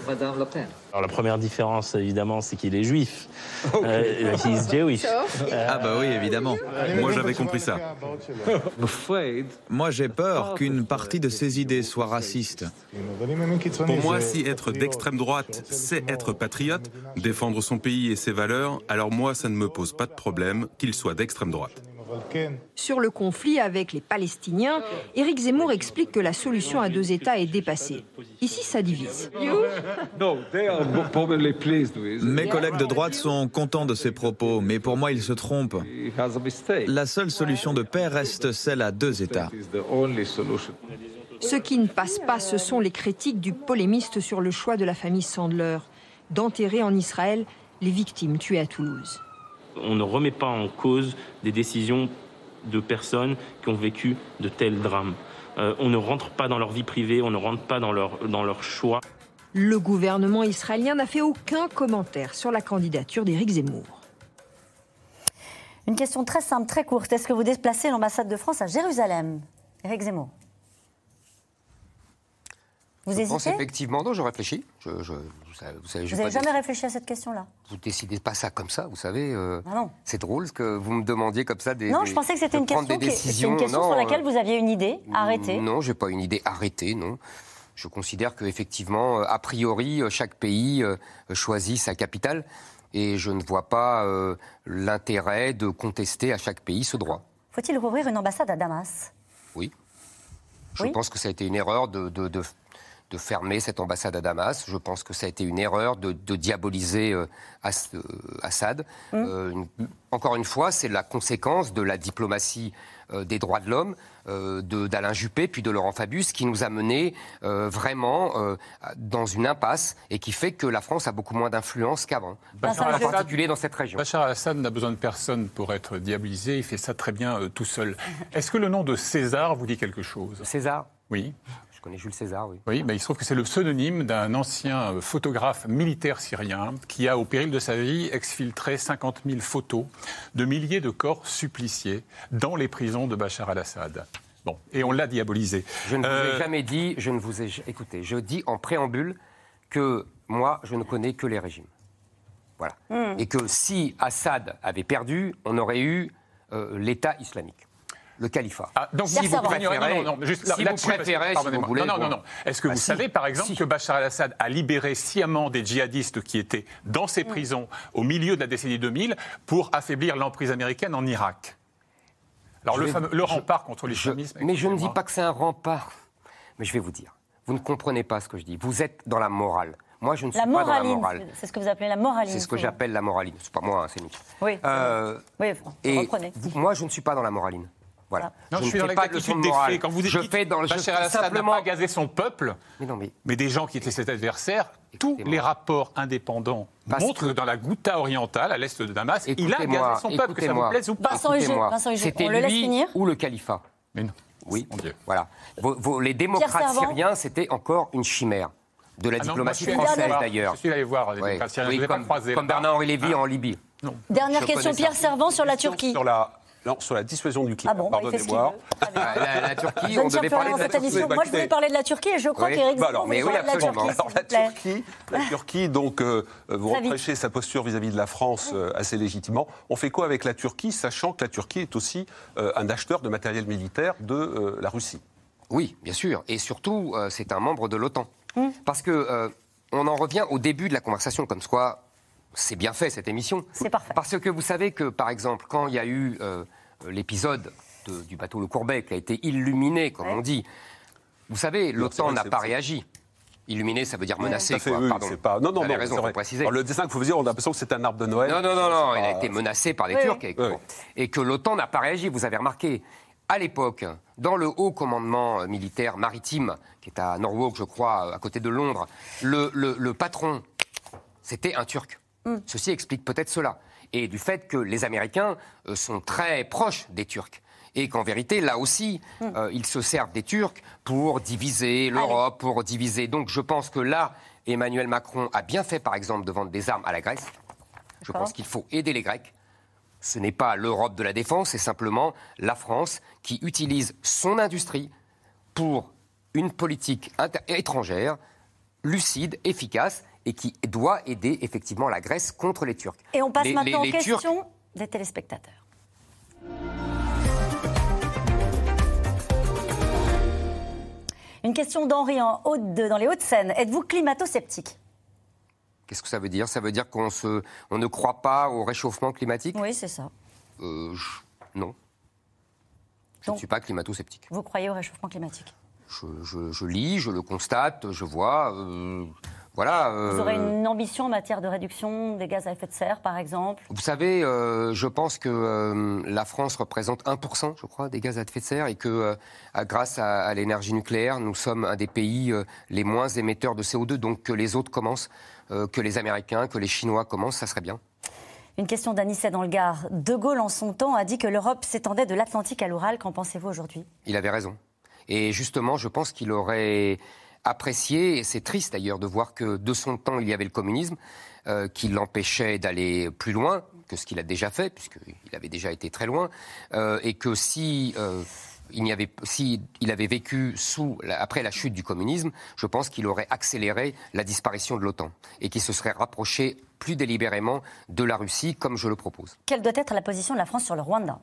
Madame Le Pen. Alors la première différence, évidemment, c'est qu'il est juif. Euh, he's Jewish. Ah bah oui, évidemment. Moi j'avais compris ça. Moi j'ai peur qu'une partie de ses idées soit raciste. Pour moi, si être d'extrême droite, c'est être patriote, défendre son pays et ses valeurs, alors moi, ça ne me pose pas de problème qu'il soit d'extrême droite. Sur le conflit avec les Palestiniens, Éric Zemmour explique que la solution à deux États est dépassée. Ici, ça divise. Mes collègues de droite sont contents de ces propos, mais pour moi, ils se trompent. La seule solution de paix reste celle à deux États. Ce qui ne passe pas, ce sont les critiques du polémiste sur le choix de la famille Sandler d'enterrer en Israël les victimes tuées à Toulouse. On ne remet pas en cause des décisions de personnes qui ont vécu de tels drames. Euh, on ne rentre pas dans leur vie privée, on ne rentre pas dans leur, dans leur choix. Le gouvernement israélien n'a fait aucun commentaire sur la candidature d'Éric Zemmour. Une question très simple, très courte. Est-ce que vous déplacez l'ambassade de France à Jérusalem Éric Zemmour? Vous je hésitez? pense effectivement, non, je réfléchis. Je, je- vous savez, vous savez, je Vous vais n'avez jamais réfléchi à cette question-là Vous décidez pas ça comme ça, vous savez. euh, Ah non. C'est drôle que vous me demandiez comme ça des. Non, des- je pensais que c'était une question, qui- une question Non, sur euh, laquelle vous aviez une idée arrêtée. Non, j'ai pas une idée arrêtée, non. Je considère qu'effectivement, a priori, euh, chaque pays euh, choisit sa capitale et je ne vois pas euh, l'intérêt de contester à chaque pays ce droit. Faut-il rouvrir une ambassade à Damas? Oui. Je Oui. pense que ça a été une erreur de, de, de- de fermer cette ambassade à Damas. Je pense que ça a été une erreur de, de diaboliser euh, As- euh, Assad. Mm. Euh, une- encore une fois, c'est la conséquence de la diplomatie euh, des droits de l'homme euh, d'Alain Juppé puis de Laurent Fabius qui nous a menés euh, vraiment euh, dans une impasse et qui fait que la France a beaucoup moins d'influence qu'avant, en particulier dans cette région. Bachar al-Assad n'a besoin de personne pour être diabolisé. Il fait ça très bien euh, tout seul. Est-ce que le nom de César vous dit quelque chose? César? Oui. Je connais Jules César, oui. Oui, mais il se trouve que c'est le pseudonyme d'un ancien euh, photographe militaire syrien qui a, au péril de sa vie, exfiltré 50 000 photos de milliers de corps suppliciés dans les prisons de Bachar al-Assad. Bon, et on l'a diabolisé. Je ne vous Euh, ai jamais dit, je ne vous ai. Écoutez, je dis en préambule que moi, je ne connais que les régimes. Voilà. Hmm. Et que si Assad avait perdu, on aurait eu euh, l'État islamique, le califat. Ah, donc si vous préférez, non, non, non, juste là- si vous là-dessus, parce que- préférez, si vous pardonnez-moi. voulez. Non, non. Est-ce que Ah, vous si. savez, par exemple, Si. que Bachar al-Assad a libéré sciemment des djihadistes qui étaient dans Mm. ces prisons au milieu de la décennie 2000 pour affaiblir l'emprise américaine en Irak? Alors, Je le, vais- fameux- le rempart contre l'islamisme. Mais je ne dis pas que c'est un rempart. Mais je vais vous dire, vous ne comprenez pas ce que je dis. Vous êtes dans la morale. Moi, je ne suis La pas dans la morale. c'est ce que vous appelez la moraline. C'est ce que j'appelle la moraline. C'est pas moi, hein, c'est Nick. Oui, Euh, Oui, et vous- moi, je ne suis pas dans la moraline. Voilà. Non, je, ne suis dans fais pas de leçon l'exactitude de des faits. Quand vous je dites fais dans le je Bachar fais al-Assad n'a simplement. pas gazé son peuple, Mais non, mais mais des gens qui étaient ses adversaires, tous les rapports indépendants Parce montrent que dans la Ghouta orientale, à l'est de Damas, il a gazé son peuple, que ça vous plaise ou pas. C'était on le laisse lui finir ou le califat Mais non. Oui. Mon Dieu. Voilà. Vos- vos- les démocrates syriens, c'était encore une chimère. De la Ah non, diplomatie je française, d'ailleurs. Je suis allé voir les Ouais. démocrates syriens, Oui, je ne les ai pas comme, comme. Bernard-Henri Lévy Ah. en Libye. Dernière Je question, Pierre ça. Servant, sur la Turquie. Sur la, non, sur la dissuasion nucléaire, Ah bon, bah, pardonnez-moi. Ah, La, la Turquie, Je on devait parler de la Turquie. émission. Moi, je voulais parler de la Turquie et je crois Oui. qu'Éric Bah Zemmour alors, mais oui, parler de la absolument. Turquie, Alors s'il la. Turquie, la Turquie, donc euh, euh, vous Très vite. reprêchez sa posture vis-à-vis de la France euh, assez légitimement. On fait quoi avec la Turquie, sachant que la Turquie est aussi euh, un acheteur de matériel militaire de euh, la Russie? Oui, bien sûr. Et surtout, euh, c'est un membre de l'OTAN. Hmm. Parce que euh, on en revient au début de la conversation, comme quoi c'est bien fait cette émission. C'est parfait. Parce que vous savez que, par exemple, quand il y a eu euh, l'épisode de- du bateau Le Courbet qui a été illuminé, comme Ouais. on dit, vous savez, l'OTAN n'a pas réagi. Illuminé, ça veut dire menacé, quoi. oui, Pardon. pas. Non, non, Vous non. raison, c'est faut vrai. préciser. Alors, le dessin que vous faisiez, on a l'impression que c'est un arbre de Noël. Non, non, non, non, il a Ah. été menacé par les Oui, Turcs. Et, Oui. bon. Et que l'OTAN n'a pas réagi, vous avez remarqué. À l'époque, dans le haut commandement euh, militaire maritime, qui est à Norwalk, je crois, à côté de Londres, le, le- le patron, c'était un Turc. Ceci explique peut-être cela. Et du fait que les Américains euh, sont très proches des Turcs. Et qu'en vérité, là aussi, euh, ils se servent des Turcs pour diviser l'Europe, pour diviser. Donc je pense que là, Emmanuel Macron a bien fait, par exemple, de vendre des armes à la Grèce. Je pense qu'il faut aider les Grecs. Ce n'est pas l'Europe de la défense, c'est simplement la France qui utilise son industrie pour une politique étrangère lucide, efficace et qui doit aider effectivement la Grèce contre les Turcs. Et on passe Les- maintenant les- aux les Turcs- questions des téléspectateurs. Une question d'Henri en Haute- de- dans les Hauts-de-Seine. Êtes-vous climato-sceptique? Qu'est-ce que ça veut dire? Ça veut dire qu'on se, on ne croit pas au réchauffement climatique? Oui, c'est ça. Euh, je- Non. Je Donc- ne suis pas climato-sceptique. Vous croyez au réchauffement climatique? Je, je- je lis, je le constate, je vois. euh, voilà. Vous euh, aurez une ambition en matière de réduction des gaz à effet de serre, par exemple? Vous savez, euh, je pense que euh, la France représente 1%, je crois, des gaz à effet de serre et que euh, grâce à, à l'énergie nucléaire, nous sommes un des pays euh, les moins émetteurs de CO2. Donc que les autres commencent, euh, que les Américains, que les Chinois commencent, ça serait bien. Une question d'Anicet dans le Gard. De Gaulle, en son temps, a dit que l'Europe s'étendait de l'Atlantique à l'Oural. Qu'en pensez-vous aujourd'hui? Il avait raison. Et justement, je pense qu'il aurait apprécié, et c'est triste d'ailleurs de voir que de son temps, il y avait le communisme, euh, qui l'empêchait d'aller plus loin que ce qu'il a déjà fait, puisqu'il avait déjà été très loin, euh, et que si... euh, il, n'y avait, si il avait vécu sous, après la chute du communisme, je pense qu'il aurait accéléré la disparition de l'OTAN et qu'il se serait rapproché plus délibérément de la Russie, comme je le propose. Quelle doit être la position de la France sur le Rwanda?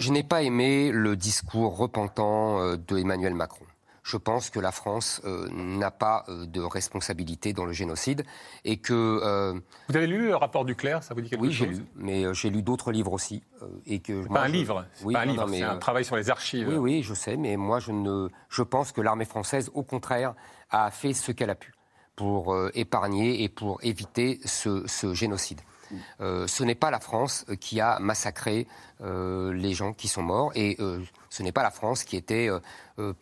Je n'ai pas aimé le discours repentant euh, de Emmanuel Macron. Je pense que la France euh, n'a pas euh, de responsabilité dans le génocide et que. euh, Vous avez lu le rapport du Clerc Ça vous dit quelque oui, chose? j'ai lu, mais j'ai lu d'autres livres aussi. et que moi, pas un je- livre, c'est Oui, pas un non, livre, c'est un euh, travail sur les archives. Oui, oui, je sais, mais moi, je, ne, je pense que l'armée française, au contraire, a fait ce qu'elle a pu pour épargner et pour éviter ce, ce génocide. Euh, ce n'est pas la France euh, qui a massacré euh, les gens qui sont morts et euh, ce n'est pas la France qui était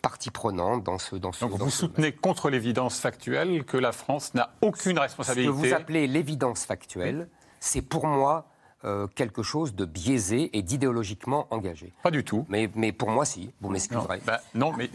partie prenante dans ce. Dans ce Donc dans vous ce- soutenez contre l'évidence factuelle que la France n'a aucune ce que responsabilité vous appelez l'évidence factuelle, c'est pour moi euh, quelque chose de biaisé et d'idéologiquement engagé. Pas du tout. Mais, mais pour moi, si. Vous Non, m'excuserez. bah, non, mais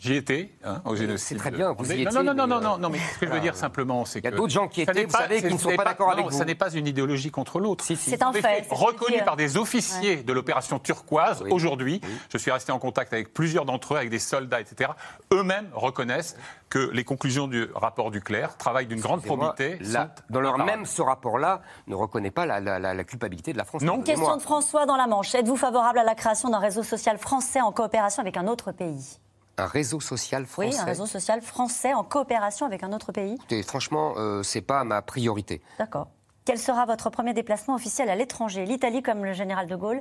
j'y étais hein, au génocide. C'est très bien, vous y non, étiez, non, non, mais, non, non, euh, non, mais ce que je veux dire simplement, c'est Il y a que d'autres gens qui étaient, vous pas- savez, qui ne sont pas d'accord non, avec vous. Ça n'est pas une idéologie contre l'autre. C'est un fait, faits c'est ce que je reconnus dis. par des officiers de l'opération turquoise aujourd'hui. Je suis resté en contact avec plusieurs d'entre eux, avec des soldats, etc. Eux-mêmes reconnaissent que les conclusions du rapport du Clerc, travail d'une grande probité, là, dans leur même ce rapport-là, ne reconnaît pas la, la- la- la culpabilité de la France. Non. Une question de François dans la Manche. Êtes-vous favorable à la création d'un réseau social français en coopération avec un autre pays? Un réseau social Oui, français. un réseau social français en coopération avec un autre pays Écoutez, franchement, euh, c'est pas ma priorité. D'accord. Quel sera votre premier déplacement officiel à l'étranger? L'Italie comme le général de Gaulle?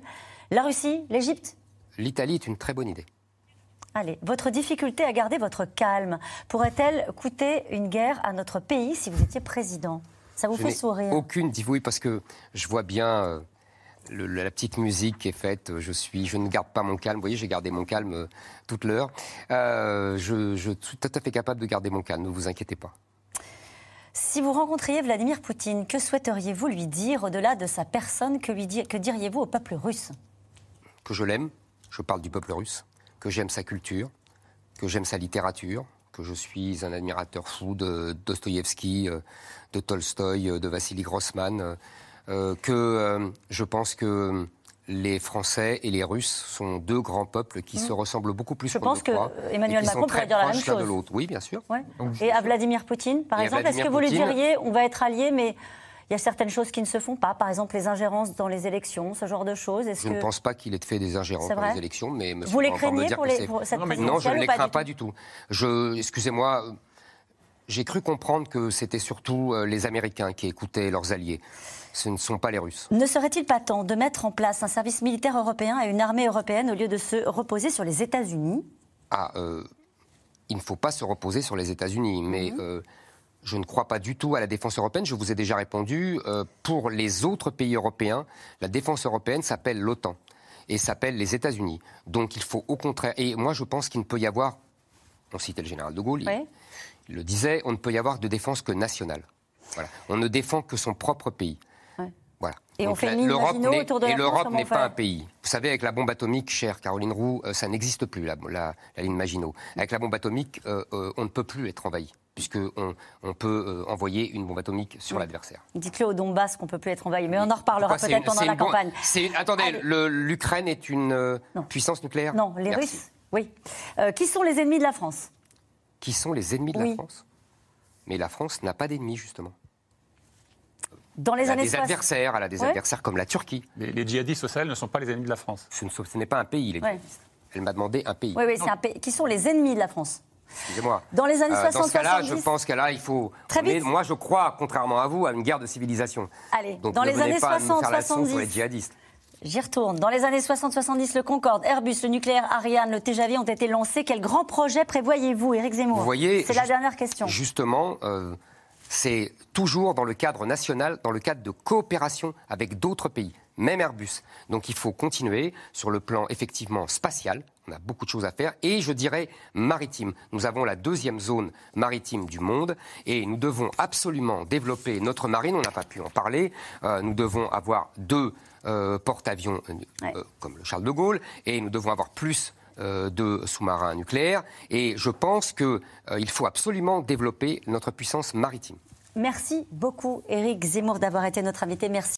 La Russie? L'Égypte? L'Italie est une très bonne idée. Allez, votre difficulté à garder votre calme pourrait-elle coûter une guerre à notre pays si vous étiez président? Ça vous Je fait sourire? Aucune dit oui parce que je vois bien euh, le- la petite musique qui est faite. Je suis, je ne garde pas mon calme. Vous voyez, j'ai gardé mon calme euh, toute l'heure. Euh, je, je suis tout à fait capable de garder mon calme. Ne vous inquiétez pas. Si vous rencontriez Vladimir Poutine, que souhaiteriez-vous lui dire au-delà de sa personne? Que, lui di- que diriez-vous au peuple russe? Que je l'aime. Je parle du peuple russe. Que j'aime sa culture. Que j'aime sa littérature. Que je suis un admirateur fou de Dostoïevski, euh, de Tolstoï, euh, de Vassili Grossman. euh, que euh, je pense que les Français et les Russes sont deux grands peuples qui se ressemblent beaucoup plus Mm. Je pense que croit, Emmanuel Macron pourrait dire la même de chose. l'autre. Oui, bien sûr. Ouais. Et à Vladimir Poutine, par Et exemple, est-ce que vous lui diriez on va être alliés, mais il y a certaines choses qui ne se font pas, par exemple les ingérences dans les élections, ce genre de choses Je que... ne pense pas qu'il ait fait des ingérences dans les élections, mais monsieur Vous les craignez pour les- cette non, mais non, je présidentielle ne les crains pas du tout. Je, excusez-moi, j'ai cru comprendre que c'était surtout euh, les Américains qui écoutaient leurs alliés. Ce ne sont pas les Russes. Ne serait-il pas temps de mettre en place un service militaire européen et une armée européenne au lieu de se reposer sur les États-Unis? Ah, euh, il ne faut pas se reposer sur les États-Unis, mais Mhm. euh, je ne crois pas du tout à la défense européenne. Je vous ai déjà répondu. euh, pour les autres pays européens, la défense européenne s'appelle l'OTAN et s'appelle les États-Unis. Donc il faut au contraire. Et moi, je pense qu'il ne peut y avoir. On citait le général de Gaulle. il- Oui. Il le disait. On ne peut y avoir de défense que nationale. Voilà. On ne défend que son propre pays. Voilà. Et on fait la- une ligne l'Europe Maginot n'est- autour de la Et l'Europe n'est pas un pays. Vous savez, avec la bombe atomique, chère Caroline Roux, euh, ça n'existe plus, la, la- la ligne Maginot. Avec la bombe atomique, euh, euh, on ne peut plus être envahi, puisqu'on on peut euh, envoyer une bombe atomique sur l'adversaire. Dites-le au Donbass qu'on peut plus être envahi, mais on en reparlera peut-être pendant la campagne. une- attendez, l'Ukraine est une euh, puissance nucléaire? Non, les Merci. Russes, oui. Euh, qui sont les ennemis de la France? Qui sont les ennemis de la France? Mais la France n'a pas d'ennemis, justement. Dans les elle années a des adversaires, elle a des adversaires comme la Turquie. Les, djihadistes au Sahel ne sont pas les ennemis de la France. Ce, n'est pas un pays, les djihadistes. Elle m'a demandé un pays. Oui, oui, c'est un pays. Qui sont les ennemis de la France? Excusez-moi. Dans les années 60 euh, Dans ce cas-là, je pense qu'à là, il faut. Très vite. moi, je crois, contrairement à vous, à une guerre de civilisation. Allez, Donc, dans ne les années pas 60, faire la 70. sur les djihadistes. J'y retourne. Dans les années 60-70, le Concorde, Airbus, le nucléaire Ariane, le TJV ont été lancés. Quel grand projet prévoyez-vous, Éric Zemmour? Vous voyez, C'est la dernière question. Justement, euh, c'est toujours dans le cadre national, dans le cadre de coopération avec d'autres pays, même Airbus. Donc il faut continuer sur le plan effectivement spatial. On a beaucoup de choses à faire. Et je dirais maritime. Nous avons la deuxième zone maritime du monde et nous devons absolument développer notre marine. On n'a pas pu en parler. Euh, nous devons avoir deux euh, porte-avions euh, comme le Charles de Gaulle et nous devons avoir plus de sous-marins nucléaires. Et je pense qu'il faut absolument développer notre puissance maritime. Merci beaucoup, Éric Zemmour, d'avoir été notre invité. Merci.